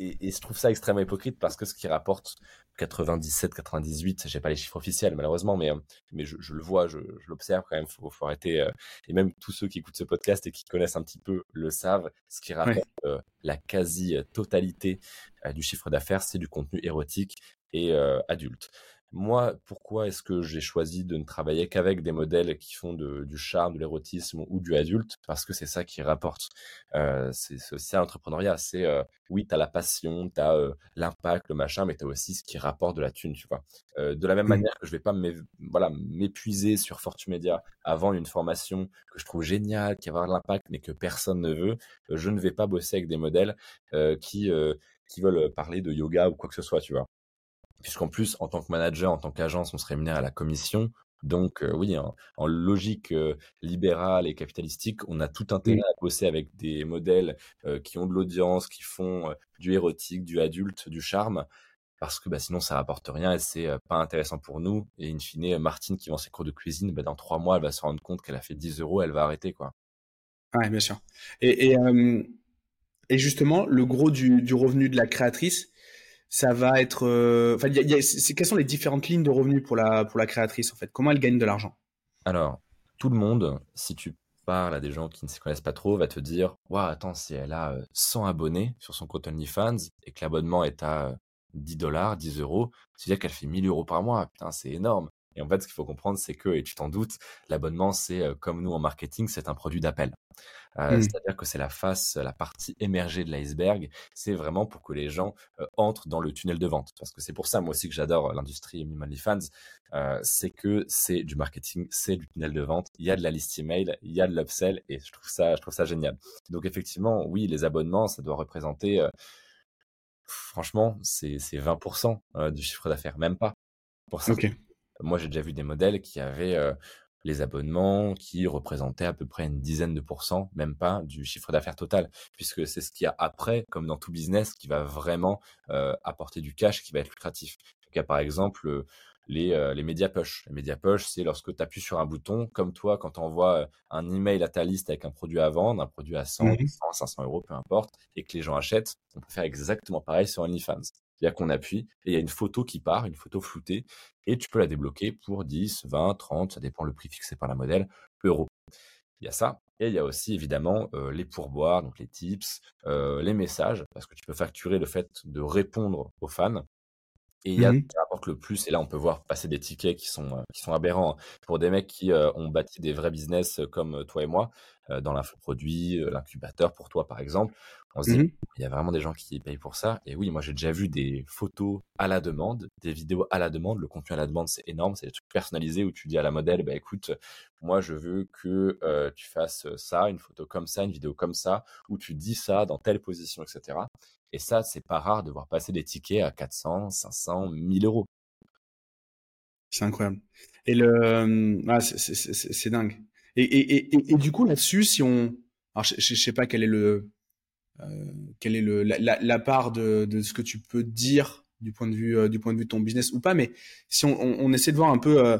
Et, et, je trouve ça extrêmement hypocrite parce que ce qui rapporte 97, 98, j'ai pas les chiffres officiels malheureusement, mais, mais je, je le vois, je, je l'observe quand même, faut, faut arrêter. Euh, et même tous ceux qui écoutent ce podcast et qui connaissent un petit peu le savent, ce qui rapporte euh, la quasi-totalité euh, du chiffre d'affaires, c'est du contenu érotique et adulte. Moi, pourquoi est-ce que j'ai choisi de ne travailler qu'avec des modèles qui font de, du charme, de l'érotisme ou du adulte? Parce que c'est ça qui rapporte. Euh, c'est aussi l'entrepreneuriat. C'est euh, oui, tu as la passion, tu as euh, l'impact, le machin, mais tu as aussi ce qui rapporte de la thune, tu vois? Euh, de la même mmh. manière que je vais pas voilà, m'épuiser sur Fortumedia avant une formation que je trouve géniale, qui va avoir de l'impact, mais que personne ne veut, je ne vais pas bosser avec des modèles qui, qui veulent parler de yoga ou quoi que ce soit, tu vois? Puisqu'en plus, en tant que manager, en tant qu'agence, on se rémunère à la commission. Donc euh, oui, en, logique euh, libérale et capitalistique, on a tout intérêt à bosser avec des modèles euh, qui ont de l'audience, qui font du érotique, du adulte, du charme. parce que bah, sinon ça rapporte rien et c'est pas intéressant pour nous. Et in fine, Martine qui vend ses cours de cuisine, bah, dans trois mois, elle va se rendre compte qu'elle a fait 10 euros, elle va arrêter quoi. Ouais, bien sûr. Et, et, justement, le gros du, du, revenu de la créatrice, ça va être. Enfin, quelles sont les différentes lignes de revenus pour la pour la créatrice en fait? Comment elle gagne de l'argent? Alors, tout le monde, si tu parles à des gens qui ne se connaissent pas trop, va te dire Waouh, attends, si elle a 100 abonnés sur son compte OnlyFans et que l'abonnement est à 10 dollars, 10 euros, c'est-à-dire qu'elle fait 1000 euros par mois. Putain, c'est énorme. Et en fait, ce qu'il faut comprendre, c'est que, et tu t'en doutes, l'abonnement, c'est comme nous en marketing, c'est un produit d'appel. Euh, mmh. C'est-à-dire que c'est la face, la partie émergée de l'iceberg. C'est vraiment pour que les gens entrent dans le tunnel de vente. Parce que c'est pour ça, moi aussi, que j'adore l'industrie Mimally Fans. Euh, c'est que c'est du marketing, c'est du tunnel de vente. Il y a de la liste email, il y a de l'upsell, et je trouve ça, je trouve ça génial. Donc effectivement, oui, les abonnements, ça doit représenter franchement, c'est 20% du chiffre d'affaires, même pas. Pour ça. Moi, j'ai déjà vu des modèles qui avaient les abonnements qui représentaient à peu près une dizaine de pourcents, même pas, du chiffre d'affaires total, puisque c'est ce qu'il y a après, comme dans tout business, qui va vraiment apporter du cash, qui va être lucratif. Donc, il y a par exemple les, euh, les médias push. Les médias push, c'est lorsque tu appuies sur un bouton, comme toi, quand tu envoies un email à ta liste avec un produit à vendre, un produit à 100, 100 500 euros, peu importe, et que les gens achètent, on peut faire exactement pareil sur OnlyFans. C'est-à-dire qu'on appuie et il y a une photo qui part, une photo floutée, et tu peux la débloquer pour 10, 20, 30, ça dépend le prix fixé par la modèle, euros. Il y a ça. Et il y a aussi évidemment euh, les pourboires, donc les tips, euh, les messages, parce que tu peux facturer le fait de répondre aux fans. Et il y a mmh qui rapporte le plus, et là on peut voir passer des tickets qui sont euh, qui sont aberrants hein. pour des mecs qui euh, ont bâti des vrais business comme toi et moi dans l'infoproduit, l'incubateur pour toi par exemple. On se dit, mmh il y a vraiment des gens qui payent pour ça. Et oui, moi j'ai déjà vu des photos à la demande, des vidéos à la demande. Le contenu à la demande, c'est énorme. C'est des trucs personnalisés où tu dis à la modèle, bah écoute, moi je veux que tu fasses ça, une photo comme ça, une vidéo comme ça, où tu dis ça dans telle position, etc. Et ça, c'est pas rare de voir passer des tickets à 400, 500, 1000 euros. C'est incroyable. Et le, ah, c'est dingue. Et, et, et, et, du coup, là-dessus, si on, alors je, je, sais pas quel est le, euh, quelle est le, la, la, part de, de, ce que tu peux dire du point de vue, euh, du point de vue de ton business ou pas, mais si on, on, on essaie de voir un peu euh,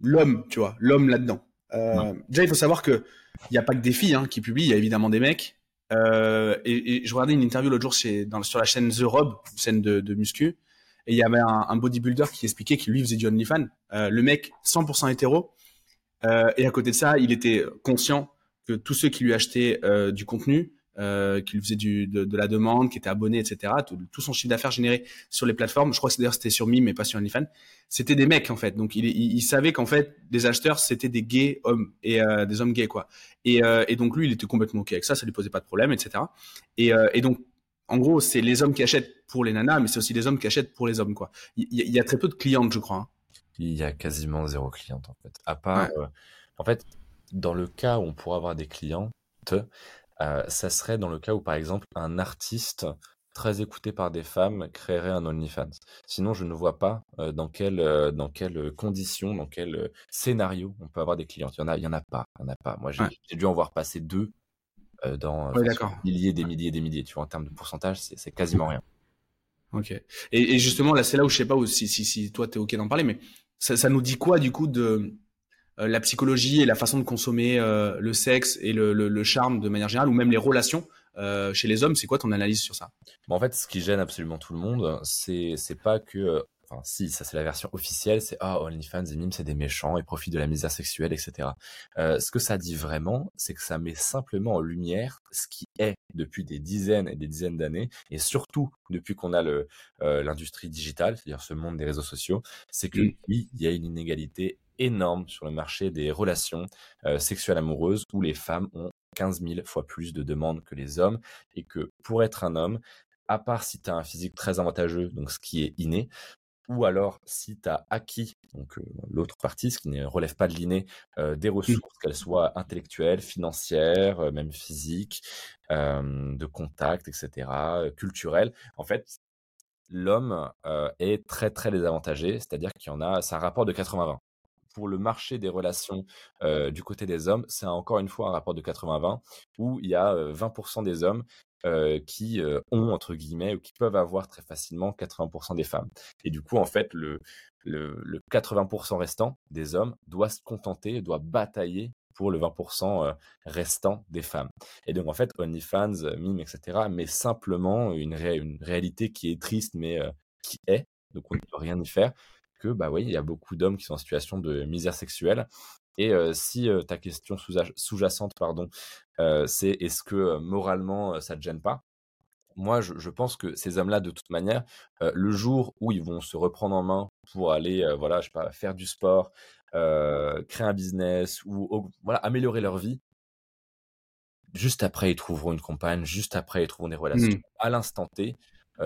l'homme, tu vois, l'homme là-dedans. Euh, déjà, il faut savoir que il n'y a pas que des filles hein, qui publient, il y a évidemment des mecs. Euh, et, et, je regardais une interview l'autre jour chez, dans, sur la chaîne The Rob, scène de, de muscu, et il y avait un, un bodybuilder qui expliquait qu'il lui faisait du OnlyFans. Euh, le mec, 100% hétéro, euh, et à côté de ça, il était conscient que tous ceux qui lui achetaient euh, du contenu, euh, qui lui faisaient du, de, de, la demande, qui étaient abonnés, etc., tout, tout son chiffre d'affaires généré sur les plateformes, je crois que d'ailleurs c'était sur Mime mais pas sur OnlyFans, c'était des mecs en fait. Donc il, il, il savait qu'en fait, les acheteurs, c'était des gays hommes, et euh, des hommes gays, quoi. Et, euh, et donc lui, il était complètement OK avec ça, ça lui posait pas de problème, etc. Et, et donc en gros, c'est les hommes qui achètent pour les nanas, mais c'est aussi les hommes qui achètent pour les hommes, quoi. Il y, y, a très peu de clientes, je crois. Hein. Il y a quasiment zéro cliente, en fait. À part, ouais. En fait, dans le cas où on pourrait avoir des clientes, euh, ça serait dans le cas où, par exemple, un artiste très écouté par des femmes créerait un OnlyFans. Sinon, je ne vois pas euh, dans quelles euh, dans quelles conditions, dans quel euh, scénario on peut avoir des clientes. Il y en a, il y en a pas, il y en a pas. Moi, j'ai ouais. dû en voir passer deux dans ouais, des milliers, des milliers, des milliers. Tu vois, en termes de pourcentage, c'est quasiment rien. Ok. Et, et justement, là, c'est là où je sais pas où, si, si, si toi, t'es ok d'en parler, mais ça, ça nous dit quoi du coup de la psychologie et la façon de consommer euh, le sexe et le, le, le, charme de manière générale, ou même les relations euh, chez les hommes. C'est quoi ton analyse sur ça? Bon, En fait, ce qui gêne absolument tout le monde, c'est pas que enfin si ça c'est la version officielle c'est ah oh, OnlyFans et Mime c'est des méchants et profitent de la misère sexuelle etc euh, ce que ça dit vraiment c'est que ça met simplement en lumière ce qui est depuis des dizaines et des dizaines d'années et surtout depuis qu'on a euh, l'industrie digitale c'est-à-dire ce monde des réseaux sociaux c'est que mmh. oui il y a une inégalité énorme sur le marché des relations euh, sexuelles amoureuses où les femmes ont 15 000 fois plus de demandes que les hommes et que pour être un homme, à part si tu as un physique très avantageux, donc ce qui est inné, ou alors si tu as acquis, donc euh, l'autre partie, ce qui ne relève pas de l'inné, euh, des ressources, mmh. qu'elles soient intellectuelles, financières, euh, même physiques, de contact, etc., culturelles, en fait, l'homme est très très désavantagé, c'est-à-dire qu'il y en a, c'est un rapport de 80-20. Pour le marché des relations du côté des hommes, c'est encore une fois un rapport de 80-20 où il y a 20% des hommes qui ont, entre guillemets, ou qui peuvent avoir très facilement 80% des femmes. Et du coup, en fait, le, le, le 80% restant des hommes doit se contenter, doit batailler pour le 20% restant des femmes. Et donc en fait, OnlyFans, Mime, etc., mais simplement une réalité qui est triste, mais qui est, donc on ne peut rien y faire, que bah oui, il y a beaucoup d'hommes qui sont en situation de misère sexuelle. Et si ta question sous-jacente, pardon, c'est est-ce que moralement ça te gêne pas? Moi, je, pense que ces hommes-là, de toute manière, le jour où ils vont se reprendre en main pour aller, voilà, je sais pas, faire du sport, créer un business ou voilà, améliorer leur vie, juste après, ils trouveront une compagne, juste après, ils trouveront des relations. Mmh. À l'instant T,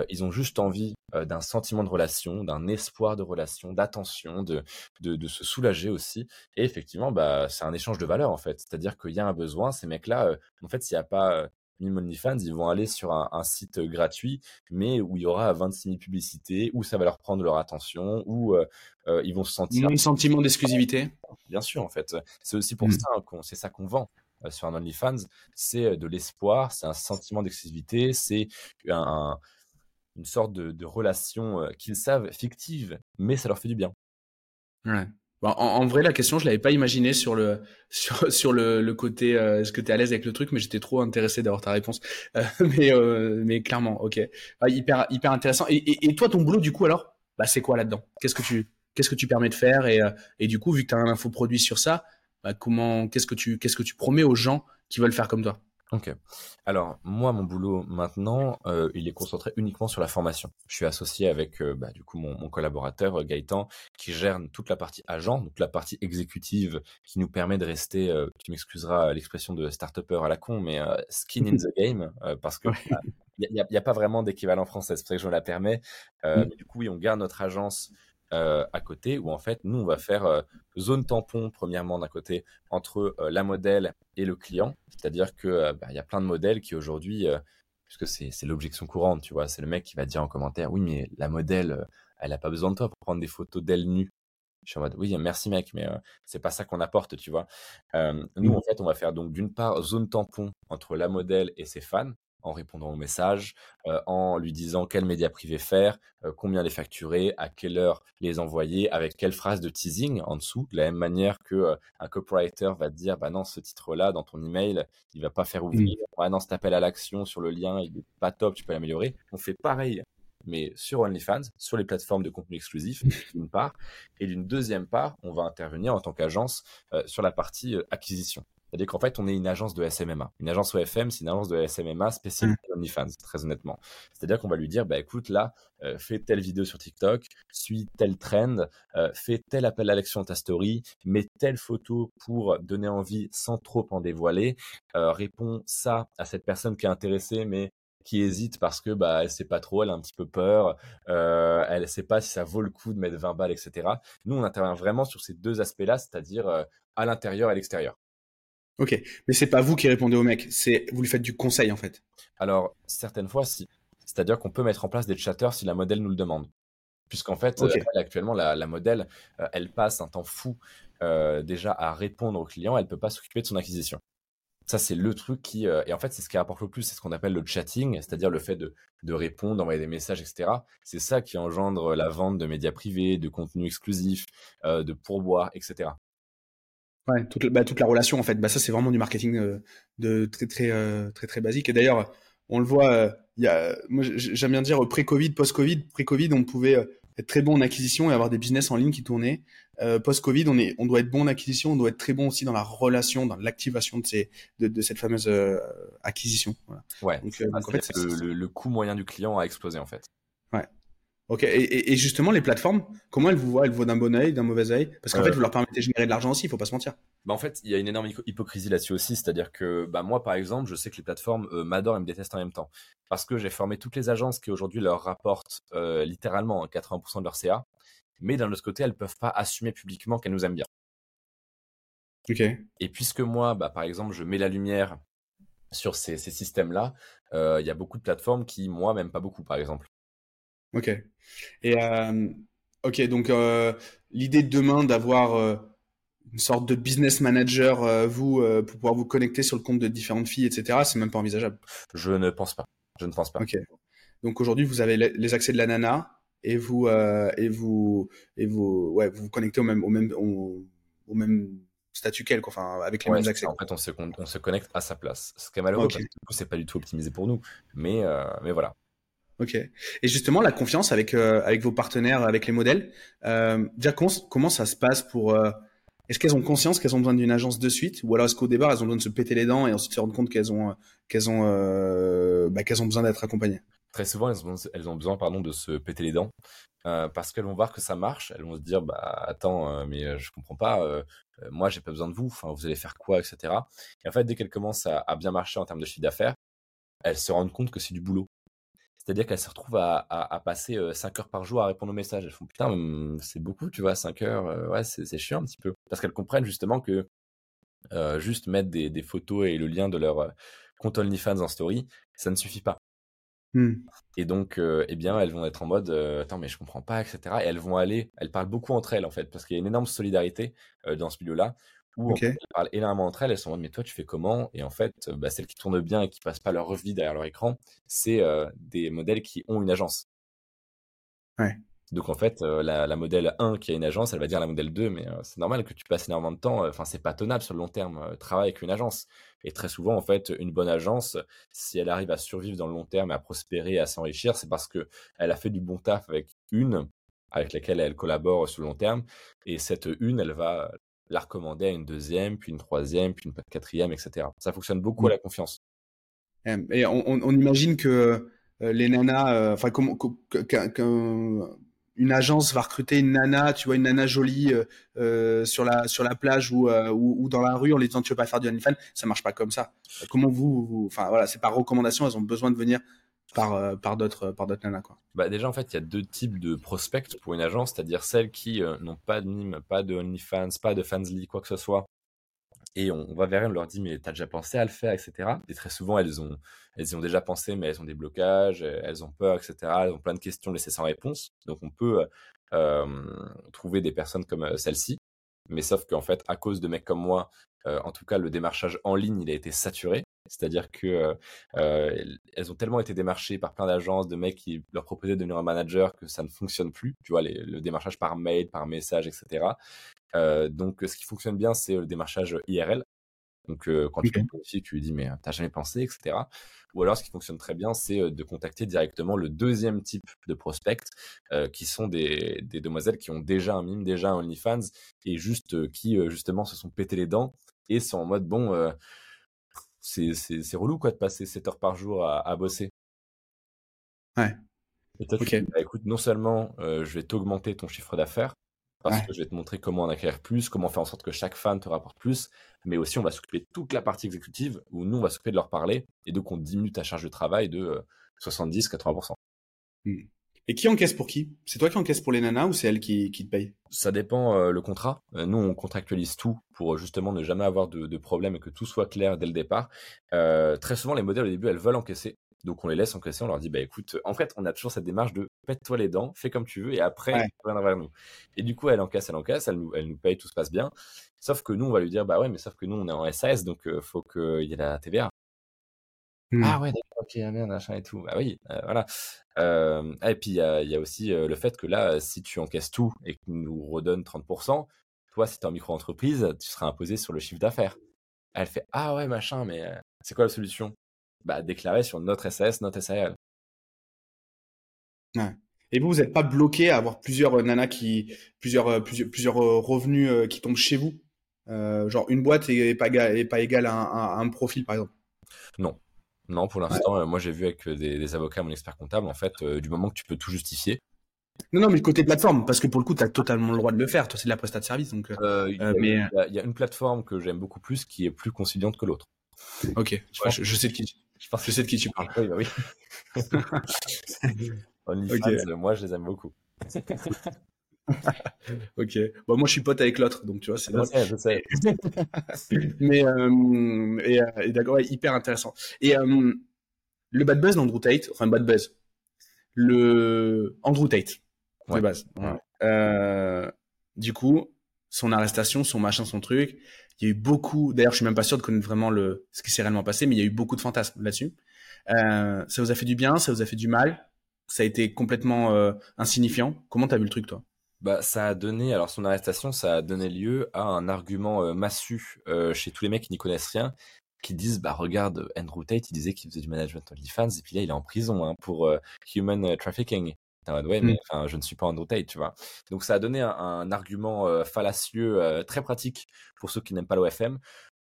ils ont juste envie d'un sentiment de relation, d'un espoir de relation, d'attention, de, de, se soulager aussi. Et effectivement, bah, c'est un échange de valeurs, en fait. C'est-à-dire qu'il y a un besoin. Ces mecs-là, en fait, s'il n'y a pas Mime OnlyFans, ils vont aller sur un, site gratuit, mais où il y aura 26 000 publicités, où ça va leur prendre leur attention, où ils vont se sentir... Un sentiment d'exclusivité Bien sûr, en fait. C'est aussi pour mmh. ça qu'on, c'est ça qu'on vend sur un OnlyFans. C'est de l'espoir, c'est un sentiment d'exclusivité, c'est un, une sorte de, relation qu'ils savent fictive, mais ça leur fait du bien. Ouais. en, vrai, la question, je l'avais pas imaginé sur le sur, le, côté est-ce que tu es à l'aise avec le truc, mais j'étais trop intéressé d'avoir ta réponse. mais mais clairement, ok, hyper hyper intéressant. Et, toi, ton boulot, du coup, alors, bah, c'est quoi là-dedans? Qu'est-ce que tu qu'est-ce que tu permets de faire? Et, et du coup, vu que tu as un infoproduit sur ça, bah, comment qu'est-ce que tu qu'est-ce que tu promets aux gens qui veulent faire comme toi? Ok. Alors moi, mon boulot maintenant, euh, il est concentré uniquement sur la formation. Je suis associé avec euh, bah, du coup mon, collaborateur euh, Gaëtan, qui gère toute la partie agent, donc la partie exécutive, qui nous permet de rester. tu m'excuseras l'expression de start-upper à la con, mais skin in the game, parce que il n'y a, a, pas vraiment d'équivalent français. C'est pour ça que je me la permets. Mm. mais du coup, oui, on garde notre agence euh, à côté, où en fait, nous, on va faire euh, zone tampon, premièrement, d'un côté, entre euh, la modèle et le client. C'est-à-dire que bah, il y a plein de modèles qui aujourd'hui, puisque c'est l'objection courante, tu vois, c'est le mec qui va dire en commentaire, oui, mais la modèle, elle n'a pas besoin de toi pour prendre des photos d'elle nue. Je suis en mode, oui, merci mec, mais c'est pas ça qu'on apporte, tu vois. nous, mmh. en fait, on va faire donc d'une part zone tampon entre la modèle et ses fans, en répondant aux messages, euh, en lui disant quel média privé faire, euh, combien les facturer, à quelle heure les envoyer, avec quelle phrase de teasing en dessous, de la même manière que euh, un copywriter va te dire bah non ce titre-là dans ton email il va pas faire mmh. ouvrir, ah non cet appel à l'action sur le lien il est pas top, tu peux l'améliorer. On fait pareil mais sur OnlyFans, sur les plateformes de contenu exclusif, d'une part, et d'une deuxième part, on va intervenir en tant qu'agence sur la partie acquisition. C'est-à-dire qu'en fait, on est une agence de SMMA. Une agence OFM, c'est une agence de SMMA spécialisée mmh. OnlyFans, très honnêtement. C'est-à-dire qu'on va lui dire, bah écoute, là, euh, fais telle vidéo sur TikTok, suis tel trend, euh, fais tel appel à l'action à ta story, mets telle photo pour donner envie sans trop en dévoiler, euh, réponds ça à cette personne qui est intéressée, mais qui hésite parce que bah elle sait pas trop, elle a un petit peu peur, euh, elle sait pas si ça vaut le coup de mettre 20 balles, etc. Nous, on intervient vraiment sur ces deux aspects-là, c'est-à-dire à l'intérieur et à l'extérieur. Ok, mais c'est pas vous qui répondez au mec, c'est vous lui faites du conseil en fait. Alors certaines fois, si. C'est-à-dire qu'on peut mettre en place des chatters si la modèle nous le demande. Puisqu'en fait, euh, actuellement, la, modèle, euh, elle passe un temps fou euh, déjà à répondre au client, elle peut pas s'occuper de son acquisition. Ça, c'est le truc qui... et en fait, c'est ce qui apporte le plus, c'est ce qu'on appelle le chatting, c'est-à-dire le fait de, de répondre, d'envoyer des messages, etc. C'est ça qui engendre la vente de médias privés, de contenu exclusif, de pourboire, etc. Ouais, toute, bah, toute la relation en fait. Bah ça c'est vraiment du marketing euh, de très très euh, très très basique. Et d'ailleurs, on le voit. Euh, il y a, moi j'aime bien dire pré-Covid, post-Covid. Pré-Covid, on pouvait être très bon en acquisition et avoir des business en ligne qui tournaient. post-Covid, on est, on doit être bon en acquisition, on doit être très bon aussi dans la relation, dans l'activation de ces, de, de cette fameuse acquisition. Voilà. Ouais. Donc, en fait, le, le coût moyen du client a explosé en fait. Ok, et, justement, les plateformes, comment elles vous voient? Elles vous voient d'un bon oeil, d'un mauvais oeil? Parce qu'en fait, euh. vous leur permettez de générer de l'argent aussi, il faut pas se mentir. Bah en fait, il y a une énorme hypocrisie là-dessus aussi, c'est-à-dire que bah moi, par exemple, je sais que les plateformes euh, m'adorent et me détestent en même temps. Parce que j'ai formé toutes les agences qui aujourd'hui leur rapportent euh, littéralement 80% de leur CA, mais d'un autre côté, elles peuvent pas assumer publiquement qu'elles nous aiment bien. Ok. Et puisque moi, bah, par exemple, je mets la lumière sur ces, ces systèmes-là, il y a beaucoup de plateformes qui, moi, m'aiment pas beaucoup, par exemple. Ok. Et euh, ok, donc euh, l'idée de demain d'avoir euh, une sorte de business manager, vous, pour pouvoir vous connecter sur le compte de différentes filles, etc. C'est même pas envisageable. Je ne pense pas. Je ne pense pas. Ok. Donc aujourd'hui, vous avez les accès de la nana et vous et vous et vous ouais vous vous connectez au même au même au, même statut qu'elle, enfin avec les mêmes accès. En fait, on se, on se connecte à sa place. Ce qui est malheureux, parce que c'est pas du tout optimisé pour nous. Mais mais voilà. Ok. Et justement, la confiance avec euh, avec vos partenaires, avec les modèles. Euh, déjà, comment, ça se passe pour euh, Est-ce qu'elles ont conscience qu'elles ont besoin d'une agence de suite, ou alors est-ce qu'au départ elles ont besoin de se péter les dents et ensuite se rendre compte qu'elles ont qu'elles ont euh, bah, qu'elles ont besoin d'être accompagnées? Très souvent, elles ont, besoin pardon de se péter les dents parce qu'elles vont voir que ça marche. Elles vont se dire bah attends mais je comprends pas. moi j'ai pas besoin de vous. Enfin vous allez faire quoi etc. Et en fait dès qu'elles commencent à bien marcher en termes de chiffre d'affaires, elles se rendent compte que c'est du boulot c'est-à-dire qu'elles se retrouvent à, passer 5 heures par jour à répondre aux messages. Elles font putain, mmh, c'est beaucoup, tu vois, 5 heures, ouais, c'est chiant un petit peu. Parce qu'elles comprennent justement que juste mettre des, photos et le lien de leur compte OnlyFans en story, ça ne suffit pas. Mmh. Et donc, eh bien, elles vont être en mode attends, mais je comprends pas, etc. Et elles vont aller, elles parlent beaucoup entre elles en fait, parce qu'il y a une énorme solidarité dans ce milieu-là où elles parlent énormément entre elles, elles sont en mode mais toi tu fais comment? Et en fait, bah, celles qui tournent bien et qui passent pas leur vie derrière leur écran, c'est des modèles qui ont une agence. Ouais. Donc en fait, la, la, modèle 1 qui a une agence, elle va dire la modèle 2, mais c'est normal que tu passes énormément de temps, enfin c'est pas tenable sur le long terme, travailler avec une agence. Et très souvent, en fait, une bonne agence, si elle arrive à survivre dans le long terme, à prospérer, à s'enrichir, c'est parce que elle a fait du bon taf avec une avec laquelle elle collabore sur le long terme. Et cette une, elle va la recommander à une deuxième, puis une troisième, puis une quatrième, etc. Ça fonctionne beaucoup à la confiance. Et on, imagine que euh, les nanas, euh, enfin, qu'une agence va recruter une nana, tu vois, une nana jolie euh, sur la sur la plage ou, ou, dans la rue en lui disant tu veux pas faire du OnlyFans, ça marche pas comme ça. Comment vous, enfin voilà, c'est par recommandation, elles ont besoin de venir par, euh, par d'autres par d'autres nanas. Bah déjà en fait il y a deux types de prospects pour une agence, c'est-à-dire celles qui euh, n'ont pas de mime, pas de OnlyFans, pas de Fansly, quoi que ce soit. Et on, va vers elles, on leur dit mais t'as déjà pensé à le faire, etc. Et très souvent elles ont elles y ont déjà pensé mais elles ont des blocages, elles ont peur, etc. Elles ont plein de questions laissées sans réponse. Donc on peut euh, trouver des personnes comme celle-ci. Mais sauf qu'en fait, à cause de mecs comme moi, en tout cas, le démarchage en ligne, il a été saturé. C'est-à-dire que euh, euh, elles ont tellement été démarchées par plein d'agences, de mecs qui leur proposaient de devenir un manager que ça ne fonctionne plus. Tu vois, le démarchage par mail, par message, etc. Euh, donc, ce qui fonctionne bien, c'est le démarchage IRL. Donc, quand tu une fille, tu lui dis mais t'as jamais pensé, etc. Ou alors, ce qui fonctionne très bien, c'est de contacter directement le deuxième type de prospect, qui sont des, des, demoiselles qui ont déjà un mime, déjà un OnlyFans, et juste qui justement se sont pété les dents et sont en mode bon c'est relou quoi de passer 7 heures par jour à, à bosser. Ouais. Et toi, tu bah, écoute, non seulement je vais t'augmenter ton chiffre d'affaires, parce que je vais te montrer comment en acquérir plus, comment faire en sorte que chaque fan te rapporte plus, mais aussi on va s'occuper de toute la partie exécutive, où nous on va s'occuper de leur parler, et donc on diminue ta charge de travail de 70-80%. Euh, et qui encaisse pour qui? C'est toi qui encaisse pour les nanas ou c'est elle qui, qui te paye Ça dépend euh, le contrat. Euh, nous, on contractualise tout pour justement ne jamais avoir de, de problème et que tout soit clair dès le départ. Euh, très souvent, les modèles au début, elles veulent encaisser. Donc on les laisse encaisser, on leur dit bah écoute, en fait on a toujours cette démarche de pète-toi les dents, fais comme tu veux et après ouais. viens vers nous. Et du coup elle encaisse, elle encaisse, elle nous, elle nous paye, tout se passe bien. Sauf que nous on va lui dire bah ouais mais sauf que nous on est en SAS donc euh, faut qu'il y ait la TVA. Mmh. Ah ouais, d'accord, ok, ah merde, machin et tout. Ah oui, euh, voilà. Euh, et puis il y a, y a, aussi euh, le fait que là, si tu encaisses tout et que tu nous redonnes 30%, toi, si tu es en micro-entreprise, tu seras imposé sur le chiffre d'affaires. Elle fait Ah ouais, machin, mais euh, c'est quoi la solution? Bah, déclarer sur notre SAS, notre SAL. Ouais. Et vous, vous n'êtes pas bloqué à avoir plusieurs nanas qui, plusieurs, plusieurs, plusieurs revenus qui tombent chez vous? Genre une boîte est pas, est pas égale à un, à un profil, par exemple? Non, non, pour l'instant, euh, moi j'ai vu avec euh, des, avocats, mon expert comptable, en fait, euh, du moment que tu peux tout justifier. Non, non, mais le côté plateforme, parce que pour le coup, tu as totalement le droit de le faire. Toi, c'est de la prestat de service. Donc, il, y a, mais... il y, a, une plateforme que j'aime beaucoup plus qui est plus conciliante que l'autre. Ok, je, sais de qui, je, pense que sais de qui tu parles. Oui, bah oui. OnlyFans, moi je les aime beaucoup. ok. Bon, moi, je suis pote avec l'autre, donc tu vois, c'est. Je sais, je sais. Mais euh, et, euh, et d'accord, ouais, hyper intéressant. Et euh, le bad buzz d'Andrew Tate, enfin bad buzz, le Andrew Tate de base. Ouais. Euh, du coup, son arrestation, son machin, son truc. Il y a eu beaucoup. D'ailleurs, je suis même pas sûr de connaître vraiment le ce qui s'est réellement passé, mais il y a eu beaucoup de fantasmes là-dessus. Euh, ça vous a fait du bien, ça vous a fait du mal? Ça a été complètement euh, insignifiant? Comment t'as vu le truc, toi? Bah, ça a donné, alors son arrestation, ça a donné lieu à un argument euh, massu chez tous les mecs qui n'y connaissent rien, qui disent, bah regarde, Andrew Tate, il disait qu'il faisait du management OnlyFans, et puis là, il est en prison hein, pour human trafficking. Ouais, mais mm. enfin, je ne suis pas Andrew Tate, tu vois. Donc ça a donné un, un argument fallacieux très pratique pour ceux qui n'aiment pas l'OFM.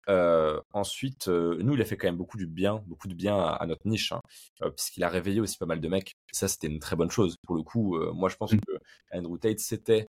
Euh, ensuite, euh, nous, il a fait quand même beaucoup du bien, beaucoup de bien à, notre niche, hein, euh, puisqu'il a réveillé aussi pas mal de mecs. ça, c'était une très bonne chose. Pour le coup, moi, je pense mmh. que Andrew Tate, c'était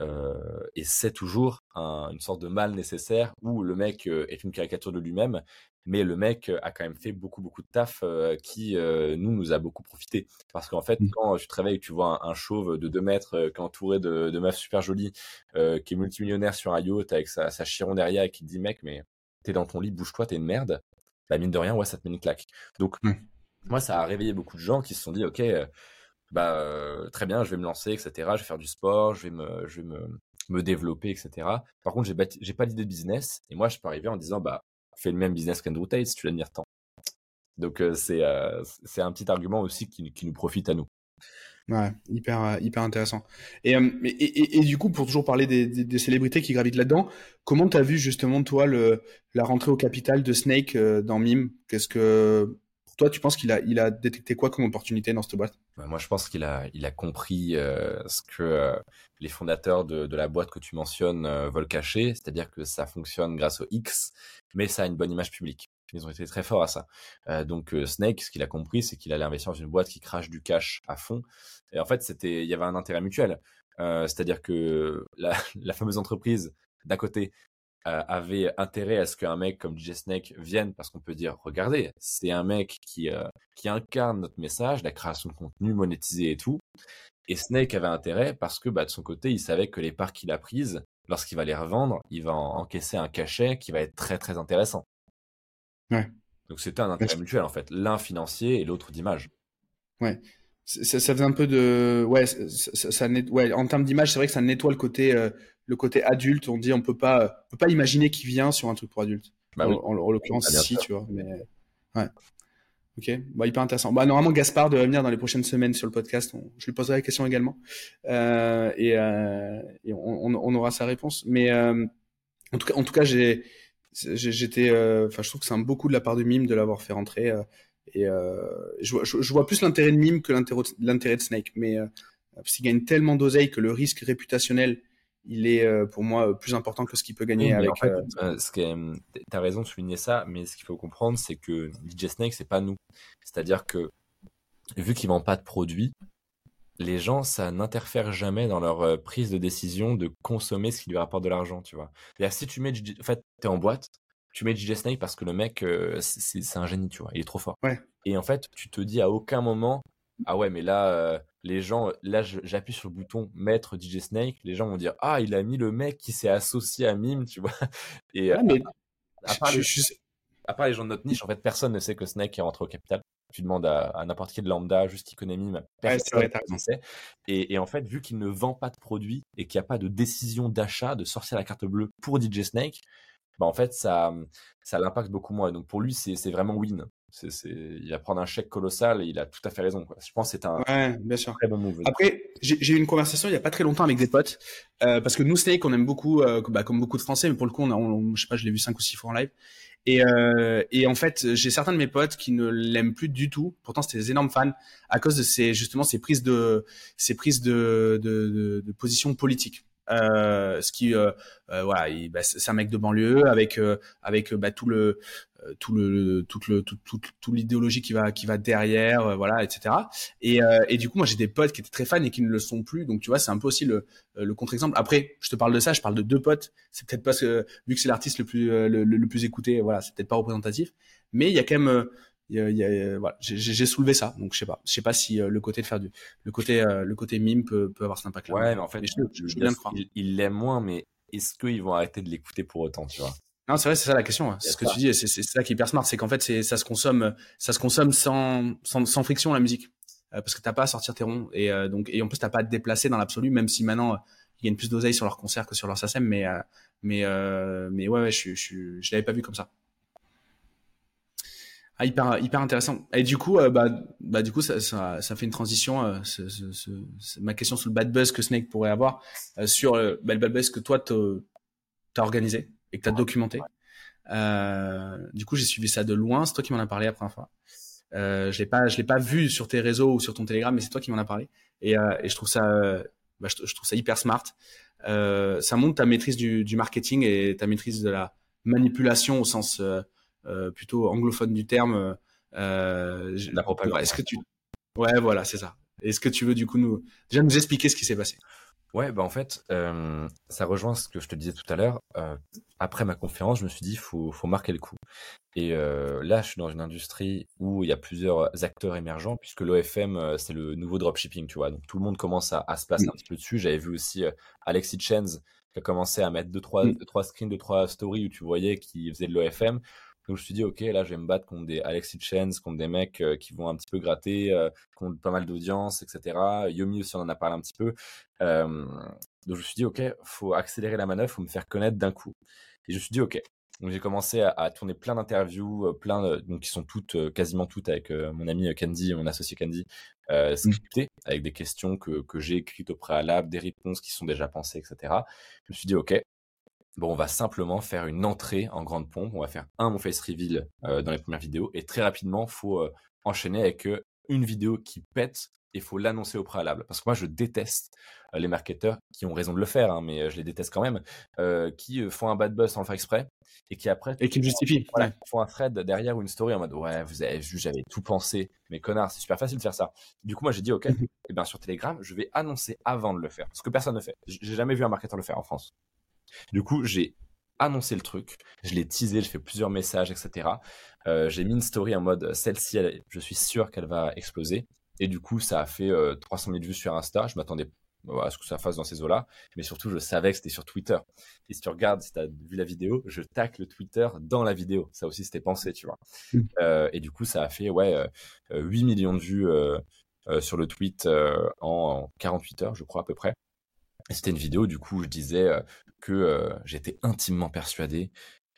et c'est toujours une sorte de mal nécessaire où le mec est une caricature de lui-même, mais le mec a quand même fait beaucoup beaucoup de taf qui nous nous a beaucoup profité parce qu'en fait mmh. quand tu te réveilles tu vois un, chauve de 2 mètres qui est entouré de, de meufs super jolies qui est multimillionnaire sur un yacht avec sa, sa chiron derrière et qui te dit mec mais t'es dans ton lit, bouge-toi, t'es une merde, bah mine de rien, ouais, ça te met une claque. Donc, moi, ça a réveillé beaucoup de gens qui se sont dit, ok, bah euh, très bien, je vais me lancer, etc. Je vais faire du sport, je vais me, je vais me, me développer, etc. Par contre, j'ai, j'ai pas l'idée de business, et moi, je peux arriver en disant, bah, fais le même business qu'Andrew Tate si tu l'admires tant. Donc, euh, c'est, c'est un petit argument aussi qui, qui nous profite à nous. Ouais, hyper, euh, hyper intéressant. Et, euh, et, et, et, du coup, pour toujours parler des, des, célébrités qui gravitent là-dedans, comment t'as vu justement toi le, la rentrée au capital de Snake euh, dans Mime? Qu'est-ce que toi, tu penses qu'il a, il a détecté quoi comme opportunité dans cette boîte? Bah, Moi, je pense qu'il a, il a compris ce que les fondateurs de, de, la boîte que tu mentionnes veulent cacher, c'est-à-dire que ça fonctionne grâce au X, mais ça a une bonne image publique. Ils ont été très forts à ça. Euh, donc euh, Snake, ce qu'il a compris, c'est qu'il allait investir dans une boîte qui crache du cash à fond. Et en fait, c'était, il y avait un intérêt mutuel. Euh, c'est-à-dire que la, la fameuse entreprise, d'un côté, avait intérêt à ce qu'un mec comme DJ Snake vienne parce qu'on peut dire regardez c'est un mec qui qui incarne notre message la création de contenu monétisé et tout. Et Snake avait intérêt parce que bah, de son côté il savait que les parts qu'il a prises lorsqu'il va les revendre il va encaisser un cachet qui va être très très intéressant. Donc c'était un intérêt mutuel en fait, l'un financier et l'autre d'image. Ouais. Ça, ça faisait un peu de ouais, ça, ça, ouais en termes d'image, c'est vrai que ça nettoie le côté euh, le côté adulte. On dit on peut pas on peut pas imaginer qui vient sur un truc pour adulte. Bah en, en, l'occurrence ah, si tu vois, mais ouais. Ok, bah, hyper intéressant. Bah, normalement, Gaspard devrait venir dans les prochaines semaines sur le podcast. je lui poserai la question également. Euh, et, euh, et on, on, aura sa réponse. Mais euh, en tout cas, en tout cas j'ai j'étais euh, enfin je trouve que c'est un beaucoup de la part de Mime de l'avoir fait rentrer euh, et euh, je, je, vois plus l'intérêt de Mime que l'intérêt de Snake mais parce qu'il gagne tellement d'oseille que le risque réputationnel il est pour moi plus important que ce qu'il peut gagner avec. En fait, euh, t'as raison de souligner ça, mais ce qu'il faut comprendre, c'est que DJ Snake, c'est pas nous. C'est-à-dire que vu qu'il vend pas de produits, les gens, ça n'interfère jamais dans leur euh, prise de décision de consommer ce qui lui rapporte de l'argent, tu vois. si tu mets, en fait, t'es en boîte, tu mets DJ Snake parce que le mec, euh, c'est un génie, tu vois, il est trop fort. Ouais. Et en fait, tu te dis à aucun moment, ah ouais, mais là, euh, les gens, là, j'appuie sur le bouton mettre DJ Snake, les gens vont dire, ah, il a mis le mec qui s'est associé à Mime, tu vois. Et mais... à, part les, à part les gens de notre niche, en fait, personne ne sait que Snake est rentré au capital tu demandes à, n'importe qui de lambda, juste qui connaît Mime, personne ouais, et, et en fait, vu qu'il ne vend pas de produits et qu'il n'y a pas de décision d'achat, de sortir la carte bleue pour DJ Snake, bah en fait, ça, ça l'impacte beaucoup moins. Donc pour lui, c'est vraiment win. C'est, il va prendre un chèque colossal et il a tout à fait raison. Quoi. Je pense que c'est un ouais, bien sûr. très bon move. Après, j'ai, eu une conversation il y a pas très longtemps avec des potes euh, parce que nous Snake, on aime beaucoup, euh, bah, comme beaucoup de Français, mais pour le coup, on, on, je sais pas, je l'ai vu cinq ou six fois en live. Et, euh, et en fait, j'ai certains de mes potes qui ne l'aiment plus du tout. Pourtant, c'était des énormes fans à cause de ces justement ces prises de ces prises de de, de, de position politique. Euh, ce qui euh, euh voilà bah, c'est un mec de banlieue avec euh, avec bah, tout le tout le tout le tout, tout, l'idéologie qui va qui va derrière voilà etc et et du coup moi j'ai des potes qui étaient très fans et qui ne le sont plus. Donc tu vois c'est un peu aussi le le contre-exemple. Après je te parle de ça je parle de deux potes. C'est peut-être pas que vu que c'est l'artiste le plus le, le, plus écouté voilà c'est peut-être pas représentatif. Mais il y a quand même voilà, j'ai soulevé ça, donc je sais pas, je sais pas si euh, le côté de faire du, le côté, euh, le côté mime peut, peut avoir cet impact-là. Ouais, mais en fait, je, croire. Il l'aime moins, mais est-ce qu'ils vont arrêter de l'écouter pour autant, tu vois? Non, c'est vrai, c'est ça la question. C'est ce que tu dis, c'est ça qui est hyper smart, c'est qu'en fait, ça se consomme, ça se consomme sans, sans, sans friction la musique, euh, parce que t'as pas à sortir tes ronds et donc et en plus t'as pas à te déplacer dans l'absolu, même si maintenant ils gagnent plus d'oseille sur leurs concerts que sur leur SACEM, mais mais mais ouais, ouais je je, je l'avais pas vu comme ça. Ah, hyper, hyper intéressant. Et du coup, bah, bah, du coup, ça, ça, ça fait une transition. ce, ce, ce, ma question sur le bad buzz que Snake pourrait avoir sur bah, le bad buzz que toi t'as organisé et que t'as documenté. Euh, du coup, j'ai suivi ça de loin. C'est toi qui m'en as parlé la première fois. Euh, je l'ai pas, je l'ai pas vu sur tes réseaux ou sur ton Telegram, mais c'est toi qui m'en as parlé. Et, euh, et je trouve ça, bah, je, je, trouve ça hyper smart. Euh, ça montre ta maîtrise du, du, marketing et ta maîtrise de la manipulation au sens euh, euh plutôt anglophone du terme. la propagande. Est-ce que tu, ouais, voilà, c'est ça. Est-ce que tu veux du coup nous déjà nous expliquer ce qui s'est passé? Ouais, bah en fait, euh, ça rejoint ce que je te disais tout à l'heure. Euh, après ma conférence, je me suis dit, faut, faut marquer le coup. Et euh, là, je suis dans une industrie où il y a plusieurs acteurs émergents, puisque l'OFM, c'est le nouveau dropshipping, tu vois. Donc tout le monde commence à, à se placer un petit peu dessus. J'avais vu aussi Alexis Chens qui a commencé à mettre deux trois, deux, trois screens, deux trois stories où tu voyais qu'il faisait de l'OFM. Donc je me suis dit, ok, là je vais me battre contre des Alexis Chens, contre des mecs euh, qui vont un petit peu gratter, euh, contre pas mal d'audience, etc. Yomi aussi, on en a parlé un petit peu. Euh, donc je me suis dit, ok, faut accélérer la manœuvre, faut me faire connaître d'un coup. Et je me suis dit, ok. Donc j'ai commencé à, à, tourner plein d'interviews, plein donc qui sont toutes, quasiment toutes avec mon ami Candy, mon associé Candy, euh, scriptées, avec des questions que, que j'ai écrites au préalable, des réponses qui sont déjà pensées, etc. Je me suis dit, ok, Bon, on va simplement faire une entrée en grande pompe. On va faire un mon face reveal euh, dans les premières vidéos et très rapidement, faut euh, enchaîner avec euh, une vidéo qui pète et faut l'annoncer au préalable. Parce que moi, je déteste les marketeurs qui ont raison de le faire, hein, mais je les déteste quand même, qui font un bad buzz sans le faire exprès et qui après et qui me justifient. Voilà, font un thread derrière ou une story en mode ouais, vous avez vu, j'avais tout pensé, mais connard, c'est super facile de faire ça. Du coup, moi, j'ai dit ok, et eh bien sur Telegram, je vais annoncer avant de le faire, ce que personne ne fait. J'ai jamais vu un marketeur le faire en France. Du coup, j'ai annoncé le truc, je l'ai teasé, j'ai fait plusieurs messages, etc. Euh, j'ai mis une story en mode celle-ci, je suis sûr qu'elle va exploser. Et du coup, ça a fait 300 euh, 000 vues sur Insta. Je m'attendais à ce que ça fasse dans ces eaux-là. Mais surtout, je savais que c'était sur Twitter. Et si tu regardes, si tu as vu la vidéo, je tacle le Twitter dans la vidéo. Ça aussi, c'était pensé, tu vois. Mmh. Euh, et du coup, ça a fait ouais, 8 millions de vues sur le tweet en 48 heures, je crois, à peu près. C'était une vidéo, du coup, où je disais que j'étais intimement persuadé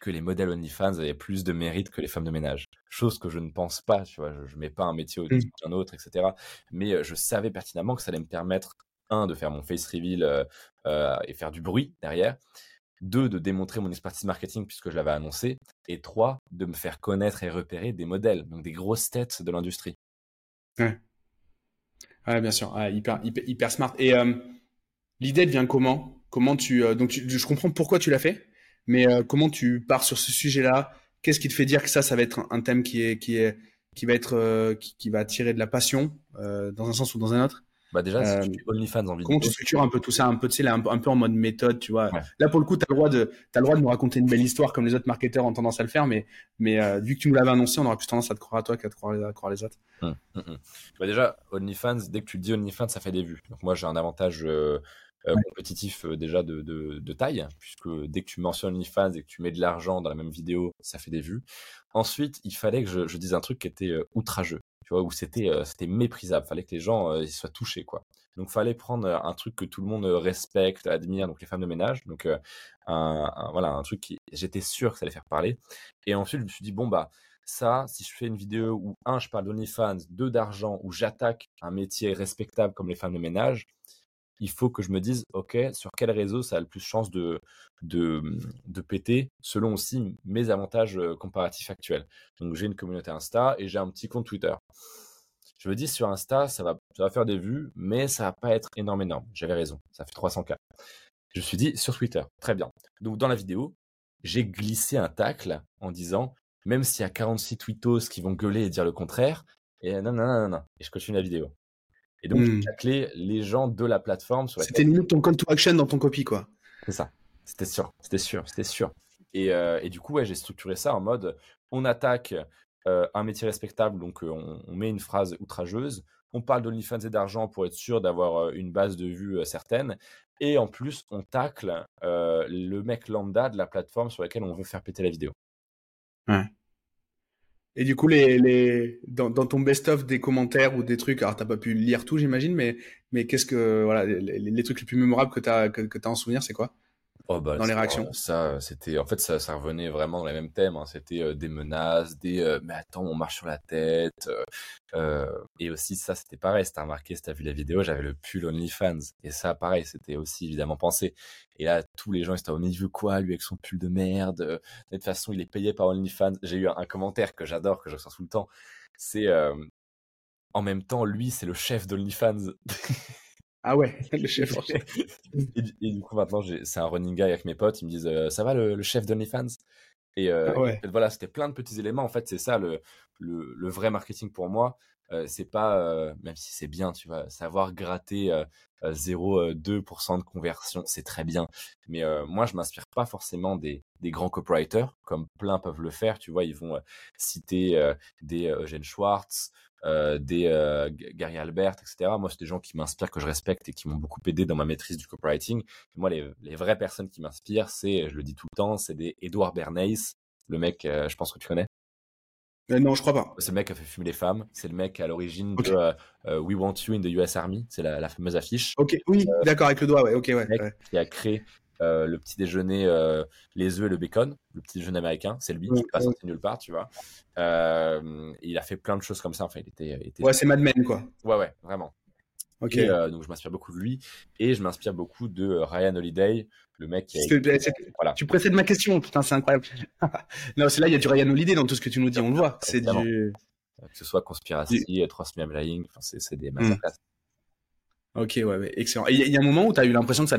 que les modèles OnlyFans avaient plus de mérite que les femmes de ménage. Chose que je ne pense pas, tu vois, je, ne mets pas un métier au-dessus mmh. d'un autre, etc. Mais je savais pertinemment que ça allait me permettre, un, de faire mon face reveal euh, et faire du bruit derrière, deux, de démontrer mon expertise marketing puisque je l'avais annoncé, et trois, de me faire connaître et repérer des modèles, donc des grosses têtes de l'industrie. Ouais. ouais. bien sûr, hyper, hyper, hyper, smart. Et l'idée devient comment? Comment tu euh, donc je comprends pourquoi tu l'as fait, mais euh, comment tu pars sur ce sujet-là? Qu'est-ce qui te fait dire que ça, ça va être un, thème qui est qui est qui va être euh, qui, va attirer de la passion dans un sens ou dans un autre? Bah déjà, si tu OnlyFans en vidéo. Comment tu structures un peu tout ça, un peu, tu sais, un, un, peu en mode méthode, tu vois. Là, pour le coup, tu as le droit de, as le droit de nous raconter une belle histoire comme les autres marketeurs ont tendance à le faire, mais, mais vu que tu nous l'avais annoncé, on aura plus tendance à te croire à toi qu'à te croire, à croire les autres. Hum, hum, hum. Bah déjà, OnlyFans, dès que tu dis OnlyFans, ça fait des vues. Donc moi, j'ai un avantage euh, compétitif euh, déjà de, de, de, taille, puisque dès que tu mentionnes OnlyFans et que tu mets de l'argent dans la même vidéo, ça fait des vues. Ensuite, il fallait que je, je dise un truc qui était euh, outrageux, tu vois, où c'était c'était méprisable. Fallait que les gens ils soient touchés, quoi. Donc, fallait prendre un truc que tout le monde respecte, admire, donc les femmes de ménage. Donc, un, voilà, un truc qui, j'étais sûr que ça allait faire parler. Et ensuite, je me suis dit bon bah ça, si je fais une vidéo où un, je parle d'OnlyFans, deux d'argent, où j'attaque un métier respectable comme les femmes de ménage, il faut que je me dise, OK, sur quel réseau ça a le plus chance de, de, de péter selon aussi mes avantages comparatifs actuels. Donc, j'ai une communauté Insta et j'ai un petit compte Twitter. Je me dis, sur Insta, ça va, ça va faire des vues, mais ça va pas être énorme, énorme. J'avais raison. Ça fait 300K. Je me suis dit, sur Twitter. Très bien. Donc, dans la vidéo, j'ai glissé un tacle en disant, même s'il y a 46 tweetos qui vont gueuler et dire le contraire, et non, non, non, non, non. Et je continue la vidéo. Et donc, mmh. j'ai les gens de la plateforme. C'était limite ton call to action dans ton copy, quoi. C'est ça. C'était sûr. C'était sûr. C'était sûr. Et, euh, et, du coup, ouais, j'ai structuré ça en mode on attaque euh, un métier respectable, donc euh, on, on, met une phrase outrageuse. On parle d'OnlyFans et d'argent pour être sûr d'avoir une base de vue certaine. Et en plus, on tacle le mec lambda de la plateforme sur laquelle on veut faire péter la vidéo. Ouais. Et du coup, les, les, dans, ton best-of des commentaires ou des trucs, alors t'as pas pu lire tout, j'imagine, mais, mais qu'est-ce que, voilà, les, les, trucs les plus mémorables que t'as, que, que t'as en souvenir, c'est quoi? Oh bah, dans les réactions. Ça, c'était en fait ça, ça revenait vraiment dans les mêmes thèmes. Hein. C'était euh, des menaces, des euh, mais attends, on marche sur la tête. Euh, et aussi ça, c'était pareil. C'était remarqué, si t'as vu la vidéo, j'avais le pull OnlyFans et ça, pareil, c'était aussi évidemment pensé. Et là, tous les gens ils étaient au milieu quoi, lui avec son pull de merde. De toute façon, il est payé par OnlyFans. J'ai eu un, commentaire que j'adore, que je reçois tout le temps. C'est en même temps, lui, c'est le chef d'OnlyFans. Ah ouais, le chef. et, et, du coup, maintenant, c'est un running guy avec mes potes. Ils me disent euh, Ça va le, le chef d'OnlyFans? Et, euh, ah voilà, c'était plein de petits éléments. En fait, c'est ça le, le, le, vrai marketing pour moi. Euh, c'est pas, même si c'est bien, tu vois, savoir gratter 0,2% de conversion, c'est très bien. Mais moi, je m'inspire pas forcément des, des grands copywriters, comme plein peuvent le faire. Tu vois, ils vont citer des Eugène Schwartz, euh, des euh, Gary Albert, etc. Moi, c'est des gens qui m'inspirent, que je respecte et qui m'ont beaucoup aidé dans ma maîtrise du copywriting. moi, les, les, vraies personnes qui m'inspirent, c'est, je le dis tout le temps, c'est des Edouard Bernays, le mec, euh, je pense que tu connais. non, je crois pas. C'est le mec qui a fait fumer les femmes. C'est le mec à l'origine de We Want You in the US Army. C'est la, la, fameuse affiche. Ok, oui, d'accord, avec le doigt, ouais, ok, ouais. Le mec qui a créé euh, le petit déjeuner, euh, les œufs et le bacon, le petit déjeuner américain, c'est lui, qui n'est pas sorti nulle part, tu vois. Euh, il a fait plein de choses comme ça. Enfin, il était, était... Ouais, c'est Mad Men, quoi. Ouais, ouais, vraiment. Ok. donc je m'inspire beaucoup de lui et je m'inspire beaucoup de Ryan Holiday, le mec qui. voilà. Tu précèdes ma question, putain, c'est incroyable. non, c'est là, il y a du Ryan Holiday dans tout ce que tu nous dis, on le voit. C'est du. Que ce soit Conspiracy, du... Me Lying, c'est des mmh. Ok, ouais, ouais excellent. Il y, a un moment où tu as eu l'impression que ça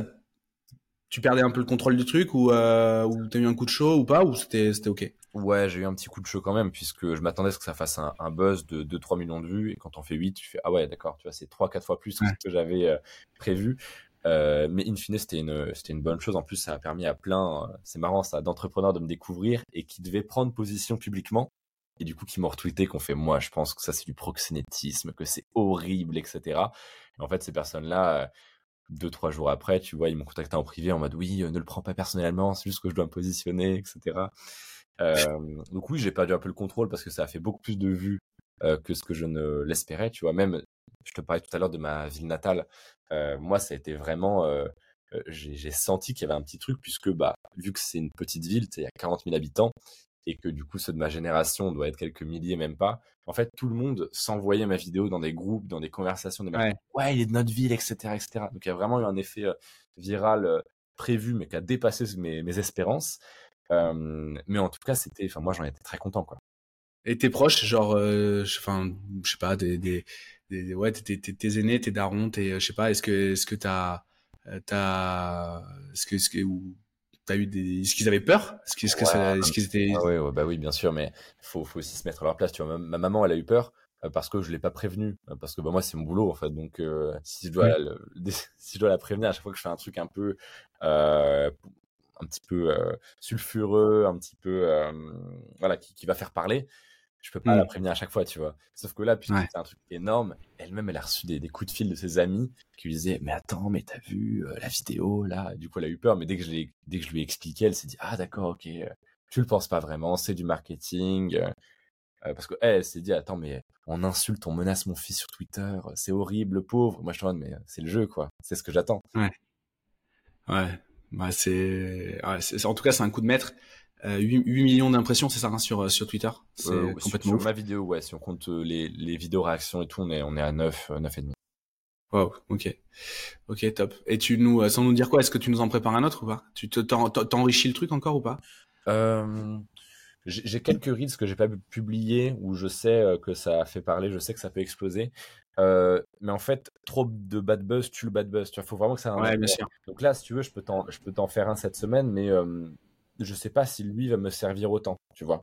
tu perdais un peu le contrôle du truc ou, euh, ou t'as eu un coup de chaud ou pas ou c'était c'était ok? Ouais, j'ai eu un petit coup de chaud quand même puisque je m'attendais à ce que ça fasse un, un buzz de 2-3 millions de vues et quand on fait 8, tu fais ah ouais d'accord, tu vois c'est 3-4 fois plus que ce que j'avais euh, prévu. Euh, mais in fine, c'était une, c'était une bonne chose. En plus, ça a permis à plein, euh, c'est marrant ça, d'entrepreneurs de me découvrir et qui devaient prendre position publiquement et du coup qui m'ont retweeté qu'on fait moi je pense que ça c'est du proxénétisme que c'est horrible etc et en fait ces personnes là deux trois jours après, tu vois, ils m'ont contacté en privé en mode oui, euh, ne le prends pas personnellement, c'est juste que je dois me positionner, etc. Donc oui, j'ai perdu un peu le contrôle parce que ça a fait beaucoup plus de vues euh, que ce que je ne l'espérais, tu vois. Même, je te parlais tout à l'heure de ma ville natale. Moi, ça a été vraiment, euh, j'ai senti qu'il y avait un petit truc puisque bah vu que c'est une petite ville, il y a 40 000 habitants, et que du coup ceux de ma génération doit être quelques milliers même pas. En fait, tout le monde s'envoyait ma vidéo dans des groupes, dans des conversations, des ouais. ouais, il est de notre ville, etc., etc. Donc il y a vraiment eu un effet euh, viral euh, prévu, mais qui a dépassé mes, mes espérances. Euh, mais en tout cas, c'était, enfin moi j'en étais très content quoi. Et tes proches, genre, enfin, je sais pas, des, des, des ouais, tes, tes, tes aînés, tes darons, tes, je sais pas, est-ce que, est-ce que t'as, t'as, est-ce que, est-ce que, ou T'as eu des, est-ce qu'ils avaient peur Est-ce qu'ils, étaient ah ouais, ouais, bah oui, bien sûr, mais faut, faut aussi se mettre à leur place. Tu vois, ma, maman, elle a eu peur euh, parce que je l'ai pas prévenue, euh, parce que bah moi c'est mon boulot en fait. Donc euh, si je dois, la, si je dois la prévenir à chaque fois que je fais un truc un peu, euh, un petit peu sulfureux, un petit peu, voilà, qui, qui va faire parler, je peux pas la mmh. prévenir à chaque fois, tu vois. Sauf que là, puisque c'est un truc énorme, elle-même, elle a reçu des, des, coups de fil de ses amis qui lui disaient, mais attends, mais t'as vu euh, la vidéo, là? Du coup, elle a eu peur, mais dès que je, dès que je lui ai expliqué, elle s'est dit, ah, d'accord, ok, euh, tu le penses pas vraiment, c'est du marketing. Euh, parce que elle, s'est dit, attends, mais on insulte, on menace mon fils sur Twitter, c'est horrible, le pauvre. Moi, je te dis, mais c'est le jeu, quoi. C'est ce que j'attends. Ouais. Ouais. Bah, c'est, ouais, en tout cas, c'est un coup de maître. 8, euh, 8, millions d'impressions, c'est ça, hein, sur, sur Twitter? C'est euh, complètement sur, ma vidéo, ouais, si on compte euh, les, les vidéos réactions et tout, on est, on est à 9, 9 et demi. Wow, ok. Ok, top. Et tu nous, sans nous dire quoi, est-ce que tu nous en prépares un autre ou pas? Tu t'enrichis le truc encore ou pas? Euh, J'ai quelques reads que j'ai pas publiés où je sais que ça a fait parler, je sais que ça peut exploser. Euh, mais en fait, trop de bad buzz tue le bad buzz. Tu vois, faut vraiment que ça. Ouais, bien sûr. Donc là, si tu veux, je peux t'en, je peux t'en faire un cette semaine, mais euh, je sais pas si lui va me servir autant, tu vois.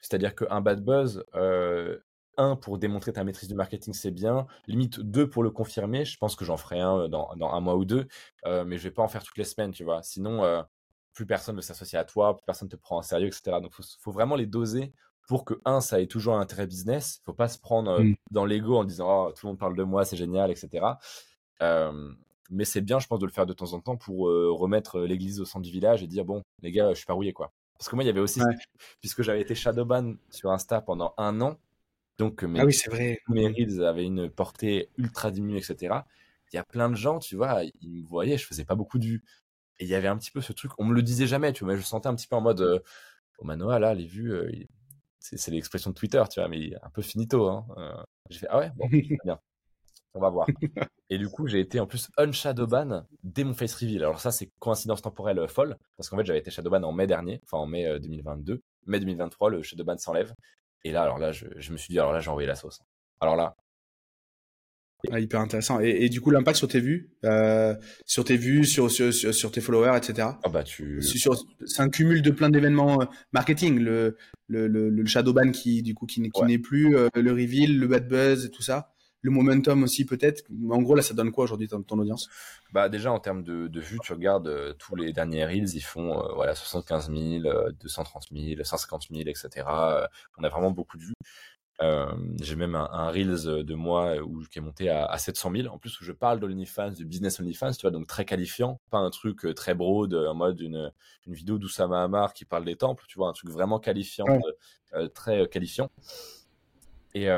C'est-à-dire qu'un bad buzz, euh, un pour démontrer ta maîtrise du marketing, c'est bien. Limite deux pour le confirmer. Je pense que j'en ferai un euh, dans, dans, un mois ou deux, euh, mais je vais pas en faire toutes les semaines, tu vois. Sinon, euh, plus personne ne s'associe à toi, plus personne te prend en sérieux, etc. Donc, faut, faut vraiment les doser pour que un, ça ait toujours un intérêt business. Faut pas se prendre euh, mmh. dans l'ego en disant oh, tout le monde parle de moi, c'est génial, etc. Euh, mais c'est bien, je pense, de le faire de temps en temps pour euh, remettre l'église au centre du village et dire bon, les gars, je suis pas rouillé quoi. Parce que moi, il y avait aussi, puisque j'avais été shadowban sur Insta pendant un an, donc mes, ah oui, c'est vrai. mes reels avaient une portée ultra diminuée, etc. Il y a plein de gens, tu vois, ils me voyaient, je faisais pas beaucoup de vues. Et il y avait un petit peu ce truc, on me le disait jamais, tu vois, mais je sentais un petit peu en mode, euh, oh Manoa, là, les vues, euh, c'est l'expression de Twitter, tu vois, mais un peu finito. Hein. Euh, j'ai fait, ah ouais, bon, bien. On va voir. Et du coup, j'ai été en plus unshadowban dès mon face reveal. Alors ça, c'est coïncidence temporelle euh, folle, parce qu'en fait, j'avais été shadowban en mai dernier, enfin en mai 2022. Mai 2023, le shadowban s'enlève. Et là, alors là, je, je, me suis dit, alors là, j'ai envoyé la sauce. Alors là, ah, hyper intéressant. Et, et, du coup, l'impact sur tes vues, euh, sur tes vues, sur, sur, sur, tes followers, etc. Ah bah tu. C'est un cumul de plein d'événements euh, marketing. Le, le, le, le shadowban qui du coup qui, qui n'est plus, euh, le reveal, le bad buzz et tout ça. Le momentum aussi peut-être. En gros là, ça donne quoi aujourd'hui ton, ton, audience? Bah déjà en termes de, de vues, tu regardes euh, tous les derniers reels, ils font voilà 75 000, 230 000, 150 000, etc. on a vraiment beaucoup de vues. Euh, j'ai même un, un, Reels de moi où, qui est monté à, à 700 000. En plus, où je parle d'OnlyFans, de business OnlyFans, tu vois, donc très qualifiant. Pas un truc euh, très broad, en mode une, une vidéo d'Oussama Hamar qui parle des temples, tu vois, un truc vraiment qualifiant, euh, très qualifiant. Et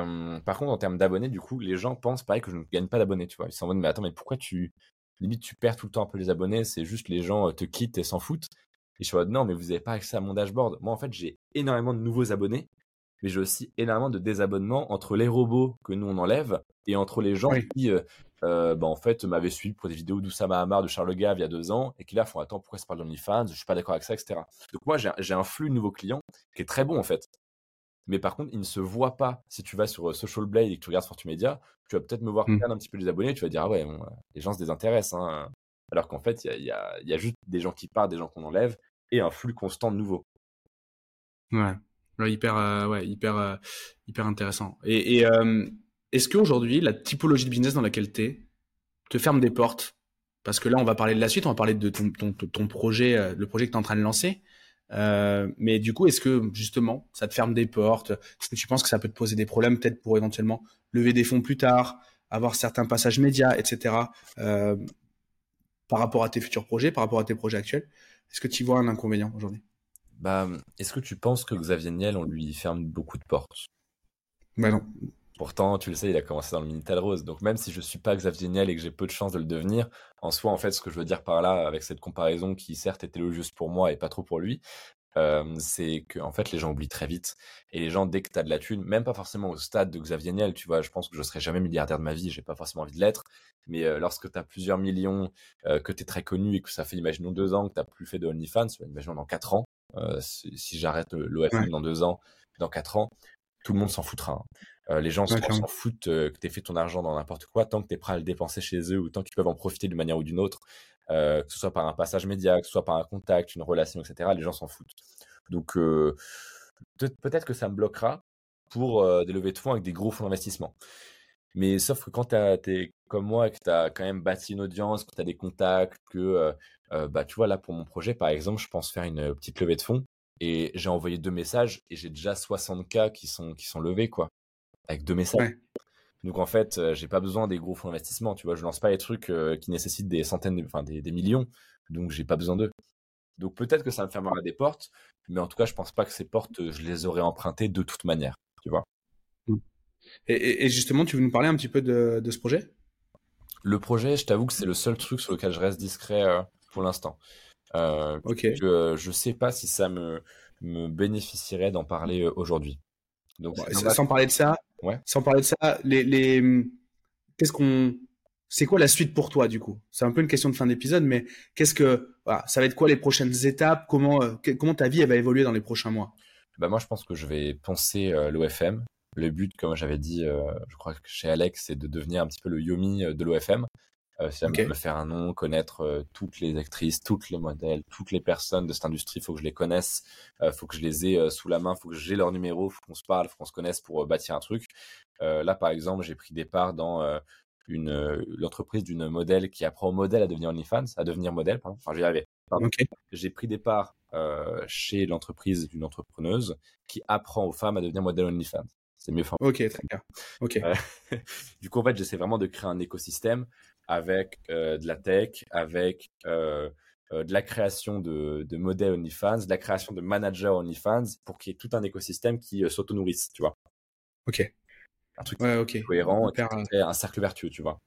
par contre, en termes d'abonnés, du coup, les gens pensent pareil que je ne gagne pas d'abonnés, tu vois. Ils s'en vont, mais attends, mais pourquoi tu, limite, tu perds tout le temps un peu les abonnés, c'est juste les gens te quittent et s'en foutent? Et je suis en mode, non, mais vous n'avez pas accès à mon dashboard. Moi, en fait, j'ai énormément de nouveaux abonnés mais j'ai aussi énormément de désabonnements entre les robots que nous on enlève et entre les gens qui, euh, euh, bah, en fait, m'avaient suivi pour des vidéos d'Oussama Hamar, de Charles Gave il y a deux ans et qui là font attends pourquoi ça parle d'OnlyFans, je suis pas d'accord avec ça, etc. Donc moi j'ai un flux de nouveaux clients qui est très bon en fait. Mais par contre, il ne se voit pas. Si tu vas sur euh, Social Blade et que tu regardes Fortumedia, tu vas peut-être me voir mmh. perdre un petit peu les abonnés. Tu vas dire, ah ouais, les gens se désintéressent. Hein. Alors qu'en fait, il y a, y a, juste des gens qui partent, des gens qu'on enlève et un flux constant de nouveaux. Ouais hyper, euh, ouais, hyper, euh, hyper intéressant. Et, et euh, est-ce qu'aujourd'hui, la typologie de business dans laquelle tu es te ferme des portes? Parce que là, on va parler de la suite, on va parler de ton, ton, ton projet, le projet que tu es en train de lancer. Mais du coup, est-ce que justement, ça te ferme des portes? Est-ce que tu penses que ça peut te poser des problèmes, peut-être pour éventuellement lever des fonds plus tard, avoir certains passages médias, etc. par rapport à tes futurs projets, par rapport à tes projets actuels? Est-ce que tu vois un inconvénient aujourd'hui? Bah, est-ce que tu penses que Xavier Niel, on lui ferme beaucoup de portes? Bah non. Pourtant, tu le sais, il a commencé dans le Minitel Rose. Donc même si je suis pas Xavier Niel et que j'ai peu de chances de le devenir, en soi, en fait, ce que je veux dire par là, avec cette comparaison qui certes était élogieuse pour moi et pas trop pour lui, euh, c'est que en fait les gens oublient très vite et les gens dès que tu as de la thune même pas forcément au stade de Xavier Niel tu vois je pense que je serai jamais milliardaire de ma vie j'ai pas forcément envie de l'être mais euh, lorsque tu as plusieurs millions euh, que tu es très connu et que ça fait imaginons deux ans que tu plus fait de OnlyFans imaginons dans quatre ans euh, si, j'arrête l'OFM dans deux ans, dans quatre ans, tout le monde s'en foutra. Hein. Euh, les gens s'en foutent euh, que tu fait ton argent dans n'importe quoi, tant que tu es prêt à le dépenser chez eux ou tant qu'ils peuvent en profiter d'une manière ou d'une autre, que ce soit par un passage média, que ce soit par un contact, une relation, etc. Les gens s'en foutent. Donc peut-être que ça me bloquera pour des levées de fonds avec des gros fonds d'investissement. Mais sauf que quand tu es comme moi et que tu as quand même bâti une audience, que tu as des contacts, que euh, bah tu vois là pour mon projet par exemple, je pense faire une euh, petite levée de fonds et j'ai envoyé deux messages et j'ai déjà 60 cas qui sont qui sont levés quoi avec deux messages. Donc en fait, euh, j'ai pas besoin des gros fonds d'investissement, tu vois, je lance pas les trucs qui nécessitent des centaines, enfin des, des millions, donc j'ai pas besoin d'eux. Donc peut-être que ça me fermera des portes, mais en tout cas, je pense pas que ces portes, je les aurais empruntées de toute manière, tu vois. Mmh. Et, et, justement, tu veux nous parler un petit peu de, de ce projet? Le projet, je t'avoue que c'est le seul truc sur lequel je reste discret pour l'instant. Euh, je, je sais pas si ça me, me bénéficierait d'en parler euh, aujourd'hui. Donc, sans parler de ça, ouais. sans parler de ça, les, les... qu'est-ce qu'on, c'est quoi la suite pour toi du coup? C'est un peu une question de fin d'épisode, mais qu'est-ce que, voilà, ça va être quoi les prochaines étapes? Comment, euh, comment ta vie elle va évoluer dans les prochains mois? Bah moi, je pense que je vais penser euh, l'OFM. Le but, comme j'avais dit, euh, je crois que chez Alex, c'est de devenir un petit peu le Yomi de l'OFM. Euh, ça me faire un nom, connaître euh, toutes les actrices, toutes les modèles, toutes les personnes de cette industrie. Il faut que je les connaisse, euh, faut que je les ai euh, sous la main, faut que j'ai leur numéro, faut qu'on se parle, faut qu'on se connaisse pour bâtir un truc. là, par exemple, j'ai pris des parts dans une l'entreprise d'une modèle qui apprend au modèle à devenir OnlyFans, à devenir modèle. Pardon. Enfin, j'y arrivais. J'ai pris des parts chez l'entreprise d'une entrepreneuse qui apprend aux femmes à devenir modèle OnlyFans. C'est mieux. Ok, très bien. Ok. du coup, en fait, j'essaie vraiment de créer un écosystème avec euh, de la tech, avec euh, de la création de, de modèles OnlyFans, de la création de managers OnlyFans, pour qu'il y ait tout un écosystème qui s'auto-nourrisse, tu vois. Ok. Un truc ouais, cohérent, un cercle vertueux, tu vois.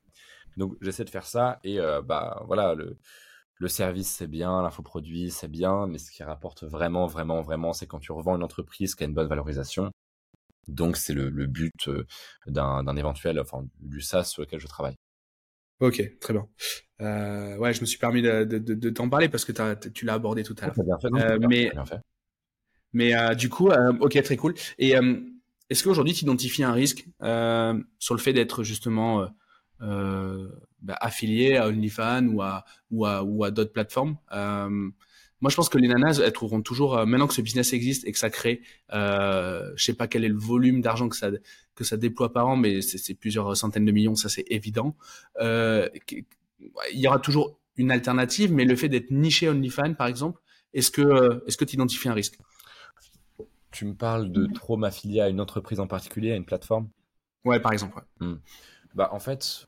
Donc j'essaie de faire ça et bah voilà le le service c'est bien, l'infoproduit c'est bien, mais ce qui rapporte vraiment, vraiment, vraiment, c'est quand tu revends une entreprise qui a une bonne valorisation. Donc c'est le, le, but euh, d'un éventuel, enfin du SaaS sur lequel je travaille. Ok, très bien. Euh, ouais, je me suis permis de, de, de, t'en parler parce que tu l'as abordé tout à l'heure. bien fait, euh, mais mais euh, du coup, euh, ok, très cool. Et est-ce qu'aujourd'hui tu identifies un risque sur le fait d'être justement bah, affiliés à OnlyFans ou à ou à ou à d'autres plateformes. Euh, moi, je pense que les nanas, elles trouveront toujours, euh, maintenant que ce business existe et que ça crée, euh, je sais pas quel est le volume d'argent que ça que ça déploie par an, mais c'est plusieurs centaines de millions, ça c'est évident. Euh, il y aura toujours une alternative, mais le fait d'être niché OnlyFans, par exemple, est-ce que est-ce que tu identifies un risque? Tu me parles de trop m'affilier à une entreprise en particulier, à une plateforme? Ouais, par exemple. Ouais. Hmm. Bah en fait,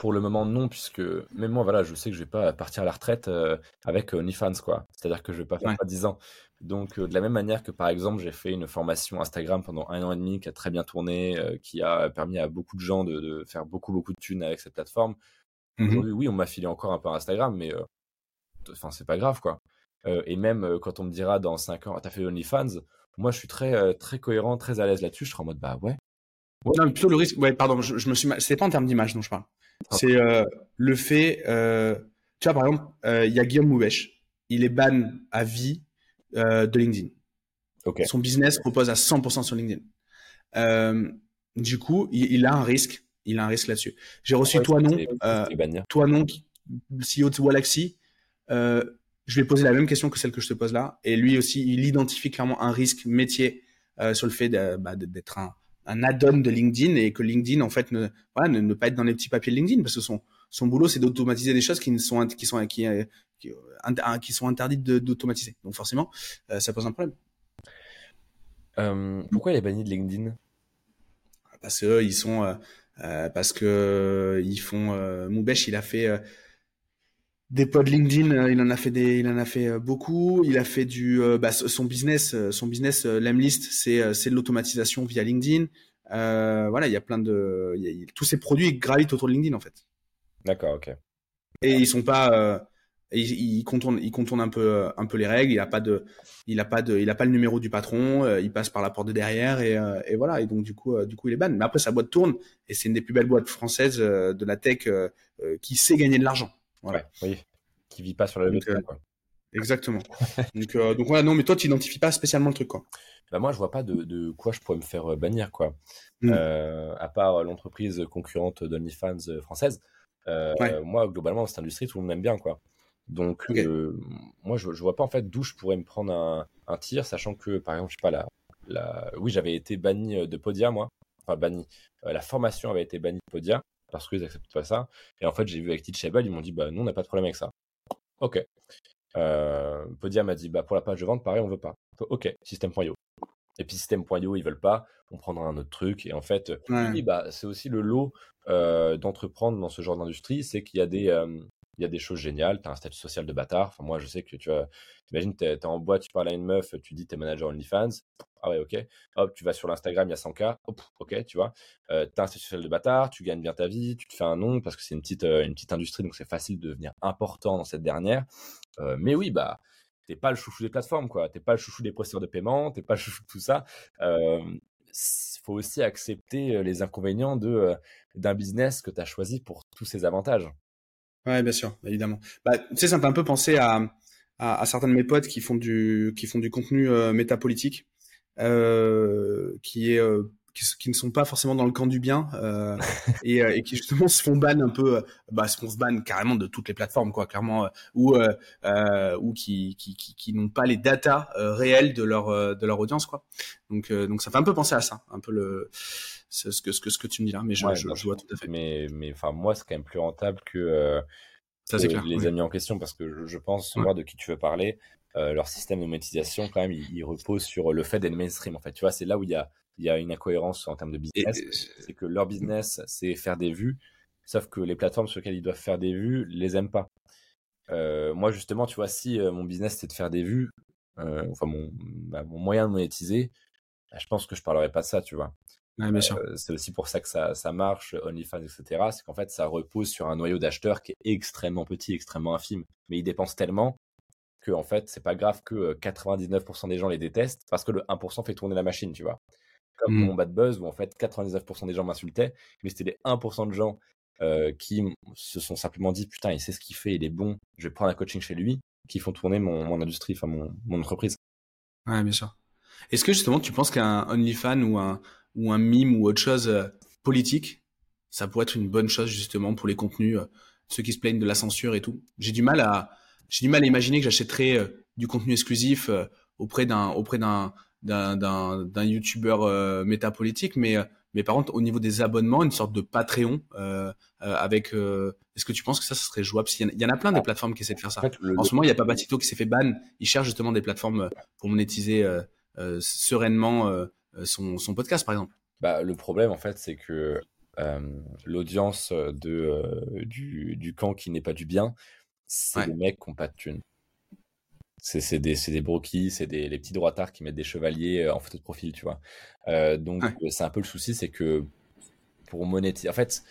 pour le moment non, puisque même moi voilà, je sais que je vais pas partir à la retraite euh, avec OnlyFans quoi. C'est-à-dire que je vais pas faire 10 ans. Donc euh, de la même manière que par exemple j'ai fait une formation Instagram pendant un an et demi qui a très bien tourné, euh, qui a permis à beaucoup de gens de, faire beaucoup beaucoup de thunes avec cette plateforme. Mmh Aujourd'hui oui, on m'a filé encore un peu Instagram, mais enfin c'est pas grave quoi. et même quand on me dira dans 5 ans, ah, t'as fait OnlyFans, moi je suis très très cohérent, très à l'aise là-dessus. Je serai en mode bah ouais, Ouais, non, plutôt le risque. Ouais, pardon, je, me suis. C'est pas en termes d'image dont je parle. C'est euh, le fait. Euh, tu vois, par exemple, euh, il y a Guillaume Moubèche. Il est ban à vie euh, de LinkedIn. Okay. Son business repose à 100% sur LinkedIn. Euh, du coup, il, il, a un risque. Il a un risque là-dessus. J'ai reçu toi non, toi non, CEO de Walaxy. je lui ai posé la même question que celle que je te pose là, et lui aussi, il identifie clairement un risque métier sur le fait bah, d'être un un add-on de LinkedIn et que LinkedIn en fait ne voilà ne, pas être dans les petits papiers de LinkedIn parce que son son boulot c'est d'automatiser des choses qui ne sont qui sont qui qui, euh, qui sont interdites d'automatiser. Donc forcément, euh, ça pose un problème. Euh, pourquoi il est banni de LinkedIn? Parce que ils sont euh, parce que ils font Moubesh, il a fait des pods LinkedIn, euh, il en a fait des, il en a fait euh, beaucoup. Il a fait du, euh, bah, son business, son business, Lemlist, c'est c'est de l'automatisation via LinkedIn. Euh, voilà, il y a plein de, tous ces produits gravitent autour de LinkedIn en fait. D'accord, ok. Et ils sont pas, euh, ils, ils, contournent, ils contournent un peu, un peu les règles. Il a pas de, il a pas de, il a pas le numéro du patron. il passe par la porte de derrière et, et voilà. Et donc du coup, du coup, il est ban. Mais après, sa boîte tourne et c'est une des plus belles boîtes françaises de la tech qui sait gagner de l'argent. Ouais, oui. Qui vit pas sur la euh, quoi. Exactement. donc, euh, donc voilà, non, mais toi, tu n'identifies pas spécialement le truc, quoi. Bah moi, je vois pas de, de quoi je pourrais me faire euh, bannir, quoi. Hmm. Euh, à part l'entreprise concurrente d'OnlyFans française. Euh, Moi, globalement, dans cette industrie, tout le monde m'aime bien, quoi. Donc, moi, je, je vois pas en fait d'où je pourrais me prendre un, un tir, sachant que, par exemple, je sais pas, la, la... oui, j'avais été banni de Podia, moi. Enfin, banni. la formation avait été bannie de Podia parce qu'ils acceptent pas ça. Et en fait, j'ai vu avec Teachable, ils m'ont dit, bah, nous, on n'a pas de problème avec ça. Ok. Euh, Podia m'a dit, bah, pour la page de vente, pareil, on veut pas. Ok, système.io. Et puis système.io, ils veulent pas, on prendra un autre truc. Et en fait, oui, bah, c'est aussi le lot euh, d'entreprendre dans ce genre d'industrie, c'est qu'il y a des, euh, il y a des choses géniales. Tu as un statut social de bâtard. Enfin, moi, je sais que tu vois, imagine, tu es, en boîte, tu parles à une meuf, tu dis tu es manager OnlyFans. Ah ouais, ok. Hop, tu vas sur l'Instagram, il y a 100K. Hop, ok, tu vois. Euh, tu as un statut social de bâtard, tu gagnes bien ta vie, tu te fais un nom parce que c'est une petite, euh, une petite industrie, donc c'est facile de devenir important dans cette dernière. Euh, mais oui, bah, t'es pas le chouchou des plateformes, quoi. T'es pas le chouchou des processeurs de paiement, t'es pas le chouchou de tout ça. Euh, faut aussi accepter les inconvénients d'un business que tu as choisi pour tous ses avantages. Ouais, bien sûr, évidemment. Bah, tu sais, ça me fait un peu penser à, à, à, certains de mes potes qui font du qui font du contenu euh, métapolitique, euh, qui est euh, qui, qui, ne sont pas forcément dans le camp du bien euh, et, euh, et, qui justement se font ban un peu, bah se font ban carrément de toutes les plateformes quoi, clairement, ou ou qui qui, qui, qui n'ont pas les datas réelles de leur de leur audience quoi. Donc donc ça fait un peu penser à ça, un peu le ce que ce que ce que tu me dis là, mais je, je, je, vois tout à fait. Mais mais enfin moi c'est quand même plus rentable que, euh, ça, que clair, les oui. amis en question parce que je, je pense ouais. voir de qui tu veux parler. Euh, leur système de monétisation quand même il, il repose sur le fait d'être mainstream en fait tu vois c'est là où il y a il y a une incohérence en termes de business c'est que leur business c'est faire des vues sauf que les plateformes sur lesquelles ils doivent faire des vues les aiment pas moi justement, tu vois, si mon business c'est de faire des vues, enfin mon, bah, mon moyen de monétiser, bah, je pense que je parlerai pas de ça, tu vois. c'est aussi pour ça que ça, ça marche, OnlyFans, etc. C'est qu'en fait, ça repose sur un noyau d'acheteurs qui est extrêmement petit, extrêmement infime. Mais ils dépensent tellement que, en fait, c'est pas grave que 99% des gens les détestent parce que le 1% fait tourner la machine, tu vois. Comme mmh. mon bad buzz où, en fait, 99% des gens m'insultaient, mais c'était les 1% de gens qui se sont simplement dit, putain, il sait ce qu'il fait, il est bon, je vais prendre un coaching chez lui, qui font tourner mon, mon industrie, enfin, mon, mon entreprise. Ouais, bien sûr. Est-ce que justement tu penses qu'un OnlyFans ou un ou un mime ou autre chose euh, politique, ça pourrait être une bonne chose justement pour les contenus, euh, ceux qui se plaignent de la censure et tout? J'ai du mal à j'ai du mal à imaginer que j'achèterais euh, du contenu exclusif auprès d'un auprès d'un d'un d'un youtubeur métapolitique, mais mais par contre au niveau des abonnements, une sorte de Patreon avec. Est-ce que tu penses que ça, ça serait jouable? Il y, en a plein des plateformes qui essaient de faire ça. En, ce moment, il y a Papatito qui s'est fait ban. Il cherche justement des plateformes pour monétiser euh, sereinement euh, euh, son, son, podcast, par exemple bah, Le problème, en fait, c'est que l'audience de, du, du, camp qui n'est pas du bien, c'est des mecs qui n'ont pas de thunes. C'est des, des broquis, c'est des les petits droitards qui mettent des chevaliers en photo de profil, tu vois. Euh, donc, c'est un peu le souci, c'est que pour monétiser. En fait,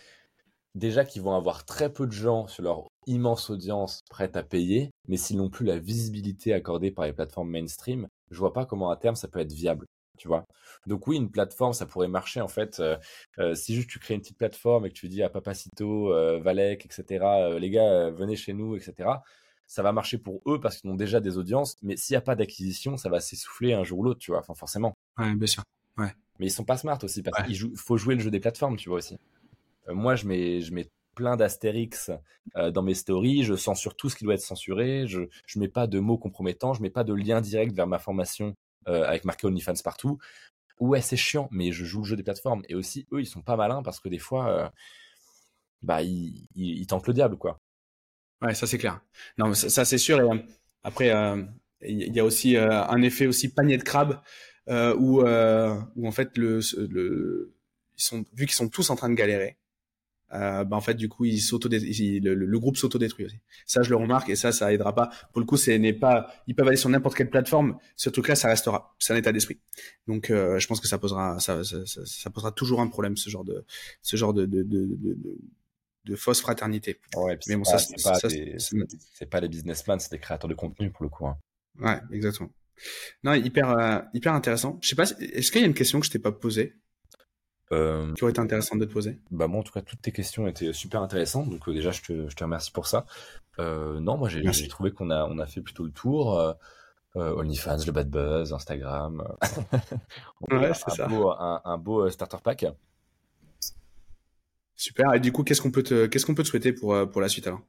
déjà qu'ils vont avoir très peu de gens sur leur immense audience prête à payer, mais s'ils n'ont plus la visibilité accordée par les plateformes mainstream, je vois pas comment à terme ça peut être viable. Tu vois Donc oui, une plateforme, ça pourrait marcher en fait. Euh, euh, si juste tu crées une petite plateforme et que tu dis à Papacito, euh, Valek, etc., les gars, venez chez nous, etc., ça va marcher pour eux parce qu'ils ont déjà des audiences. Mais s'il n'y a pas d'acquisition, ça va s'essouffler un jour ou l'autre, tu vois. Enfin, forcément. Ouais, bien sûr. Ouais. Mais ils sont pas smart aussi parce qu'il faut jouer le jeu des plateformes, tu vois aussi. moi, je mets, je mets plein d'astérix dans mes stories, je censure tout ce qui doit être censuré, je je mets pas de mots compromettants, je mets pas de lien direct vers ma formation avec marqué OnlyFans partout. Ouais, c'est chiant, mais je joue le jeu des plateformes et aussi eux, ils sont pas malins parce que des fois bah ils, ils, tentent le diable quoi. Ouais, ça c'est clair. Non, ça, c'est sûr et après il y a aussi un effet aussi panier de crabe où où en fait le, le ils sont vu qu'ils sont tous en train de galérer euh, bah en fait du coup il s'auto le, le, groupe s'auto-détruit aussi. Ça je le remarque et ça ça aidera pas. Pour le coup c'est n'est pas ils peuvent aller sur n'importe quelle plateforme, ce truc là ça restera, c'est un état d'esprit. Donc euh, je pense que ça posera ça, ça, ça, posera toujours un problème ce genre de ce genre de de, de, de, de fausse fraternité. Ouais, mais bon ça c'est pas, c'est pas les businessmen, c'est des créateurs de contenu pour le coup. Hein. Ouais, exactement. Non, hyper euh, hyper intéressant. Je sais pas est-ce qu'il y a une question que je t'ai pas posée? Euh, qui aurait été intéressant de te poser? Bah moi en tout cas toutes tes questions étaient super intéressantes donc euh, déjà je te, je te remercie pour ça. Euh, non moi j'ai trouvé qu'on a on a fait plutôt le tour. OnlyFans, le Bad Buzz, Instagram. ouais c'est ça. Beau, un, un, beau starter pack. Super et du coup qu'est-ce qu'on peut te qu'est-ce qu'on peut te souhaiter pour pour la suite alors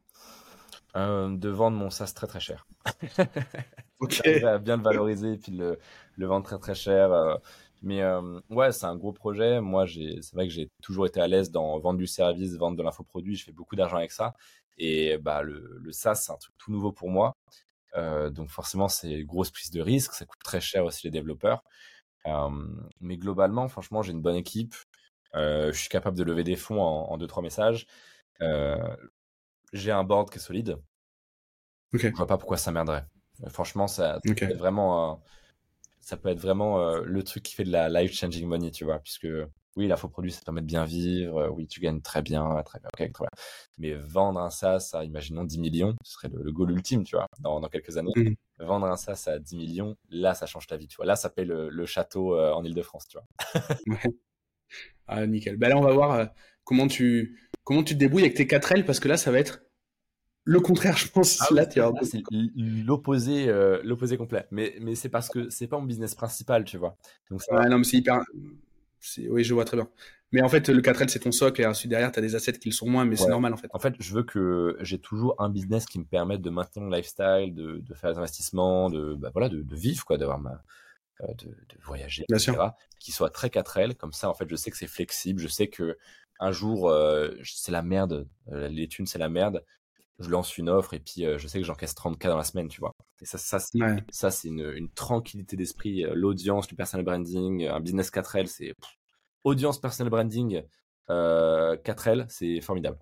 de vendre mon SaaS très très cher. ok. bien le valoriser et puis le, le vendre très très cher. Mais euh, ouais, c'est un gros projet. Moi, j'ai, c'est vrai que j'ai toujours été à l'aise dans vendre du service, vendre de l'infoproduit. Je fais beaucoup d'argent avec ça. Et bah le, le SaaS, c'est un truc tout nouveau pour moi. Euh, donc forcément, c'est une grosse prise de risque. Ça coûte très cher aussi les développeurs. Euh, mais globalement, franchement, j'ai une bonne équipe. Euh, je suis capable de lever des fonds en, en deux trois messages. Euh, j'ai un board qui est solide. Okay. Je vois pas pourquoi ça merderait. Franchement, ça, c'est vraiment ça peut être vraiment euh, le truc qui fait de la life changing money, tu vois, puisque oui, l'infoproduit, ça permet de bien vivre, euh, oui, tu gagnes très bien, très bien, ok, très bien. Mais vendre un SaaS à, imaginons, 10 millions, ce serait le, goal ultime, tu vois, dans, dans quelques années. Mmh. Vendre un SaaS à 10 millions, là, ça change ta vie, tu vois. Là, ça paye le, le château euh, en Ile-de-France, tu vois. Ah, nickel. Ben là, on va voir comment tu comment tu te débrouilles avec tes 4 L, parce que là, ça va être le contraire, je pense. Ah là, c'est l'opposé, euh, l'opposé complet. Mais, mais c'est parce que c'est pas mon business principal, tu vois. Donc ouais, non, mais c'est hyper. Oui, je vois très bien. Mais en fait, le 4L, c'est ton socle et ensuite derrière, tu as des assets qui le sont moins, mais c'est normal en fait. En fait, je veux que j'ai toujours un business qui me permette de maintenir mon lifestyle, de, de faire des investissements, de, bah, voilà, de, de vivre, quoi, d'avoir ma, euh, de, de, voyager, Bien etc. Sûr. Qui soit très 4L. Comme ça, en fait, je sais que c'est flexible. Je sais que un jour, euh, c'est la merde. Euh, les thunes, c'est la merde je lance une offre et puis euh, je sais que j'encaisse 30K dans la semaine, tu vois. Et ça, ça, c'est, une, une, tranquillité d'esprit. Euh, l'audience, du personal branding, un business 4L, c'est audience, personal branding, euh, 4L, c'est formidable.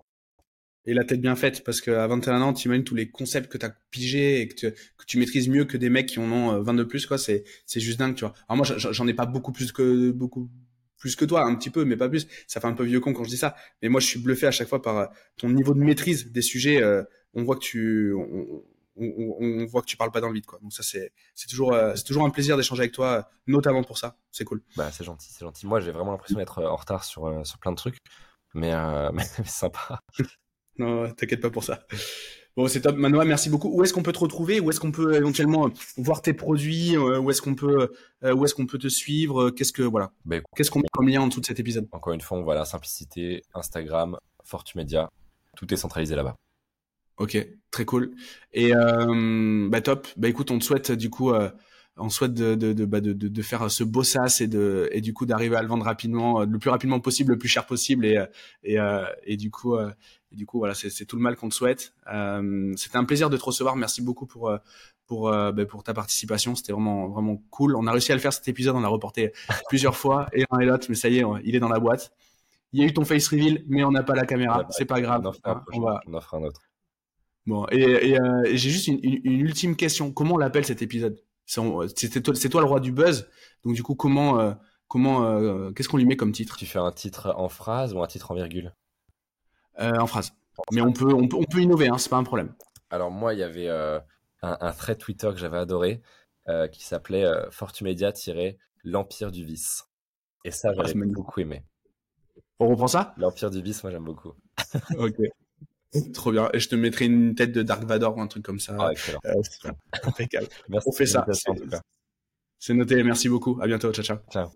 Et la tête bien faite parce qu'à 21 ans, tu imagines tous les concepts que tu as pigés et que tu, maîtrises mieux que des mecs qui en ont 22 plus, quoi. C'est, c'est juste dingue, tu vois. Alors moi, j'en ai pas beaucoup plus que, beaucoup plus que toi, un petit peu, mais pas plus. Ça fait un peu vieux con quand je dis ça. Mais moi, je suis bluffé à chaque fois par euh, ton niveau de maîtrise des sujets. Euh, on voit que tu, on, on, voit que tu parles pas dans le vide, quoi. Donc ça, c'est, c'est toujours, euh, c'est toujours un plaisir d'échanger avec toi, notamment pour ça. C'est cool. Bah, c'est gentil, c'est gentil. Moi, j'ai vraiment l'impression d'être en retard sur, sur plein de trucs, mais, mais, mais sympa. Non, t'inquiète pas pour ça. Bon, c'est top. Manoa, merci beaucoup. Où est-ce qu'on peut te retrouver? Où est-ce qu'on peut éventuellement euh, voir tes produits? Euh, Où est-ce qu'on peut, euh, où est-ce qu'on peut te suivre? Qu'est-ce que voilà bah, Qu'est-ce qu'on met comme lien en dessous de cet épisode? Encore une fois, on voit la simplicité, Instagram, Fortumedia, tout est centralisé là-bas. Ok, très cool. Et euh, bah top. Bah écoute, on te souhaite du coup on souhaite de, de, de, bah, de, de, faire ce beau sas et, de, et du coup d'arriver à le vendre rapidement, le plus rapidement possible, le plus cher possible et, et, et du coup et du coup, voilà, c'est tout le mal qu'on te souhaite. Euh, C'était un plaisir de te recevoir. Merci beaucoup pour euh, pour euh, pour ta participation. C'était vraiment vraiment cool. On a réussi à le faire cet épisode. On l'a reporté plusieurs fois et un et l'autre, mais ça y est, il est dans la boîte. Il y a eu ton face reveal, mais on n'a pas la caméra. C'est pas grave. On, on, va... on en fera un autre. Bon, et, et, euh, j'ai juste une, une, une, ultime question. Comment on l'appelle cet épisode? C'est toi, toi, le roi du buzz. Donc du coup, comment euh, comment qu'est-ce qu'on lui met comme titre? Tu fais un titre en phrase ou un titre en virgule? Euh, en phrase. Mais on peut, on peut, on peut innover, hein, c'est pas un problème. Alors moi, il y avait euh, un, un, thread Twitter que j'avais adoré euh, qui s'appelait Fortumedia-l'Empire du vice. Et ça, ah, j'avais beaucoup aimé. On reprend ça? L'Empire du vice, moi j'aime beaucoup. ok. Trop bien. Et je te mettrai une tête de Dark Vador ou un truc comme ça. Ah, excellent. impeccable. Merci on fait ça. C'est noté. Merci beaucoup. À bientôt. Ciao, ciao. Ciao.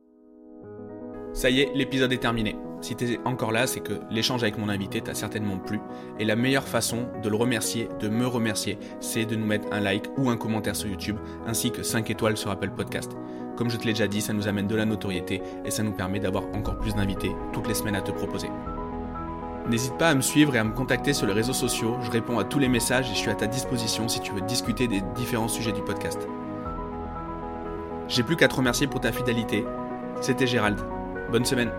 Ça y est, l'épisode est terminé. Si t'es encore là, c'est que l'échange avec mon invité t'a certainement plu. Et la meilleure façon de le remercier, de me remercier, c'est de nous mettre un like ou un commentaire sur YouTube, ainsi que 5 étoiles sur Apple Podcast. Comme je te l'ai déjà dit, ça nous amène de la notoriété et ça nous permet d'avoir encore plus d'invités toutes les semaines à te proposer. N'hésite pas à me suivre et à me contacter sur les réseaux sociaux, je réponds à tous les messages et je suis à ta disposition si tu veux discuter des différents sujets du podcast. J'ai plus qu'à te remercier pour ta fidélité. C'était Gérald. Bonne semaine.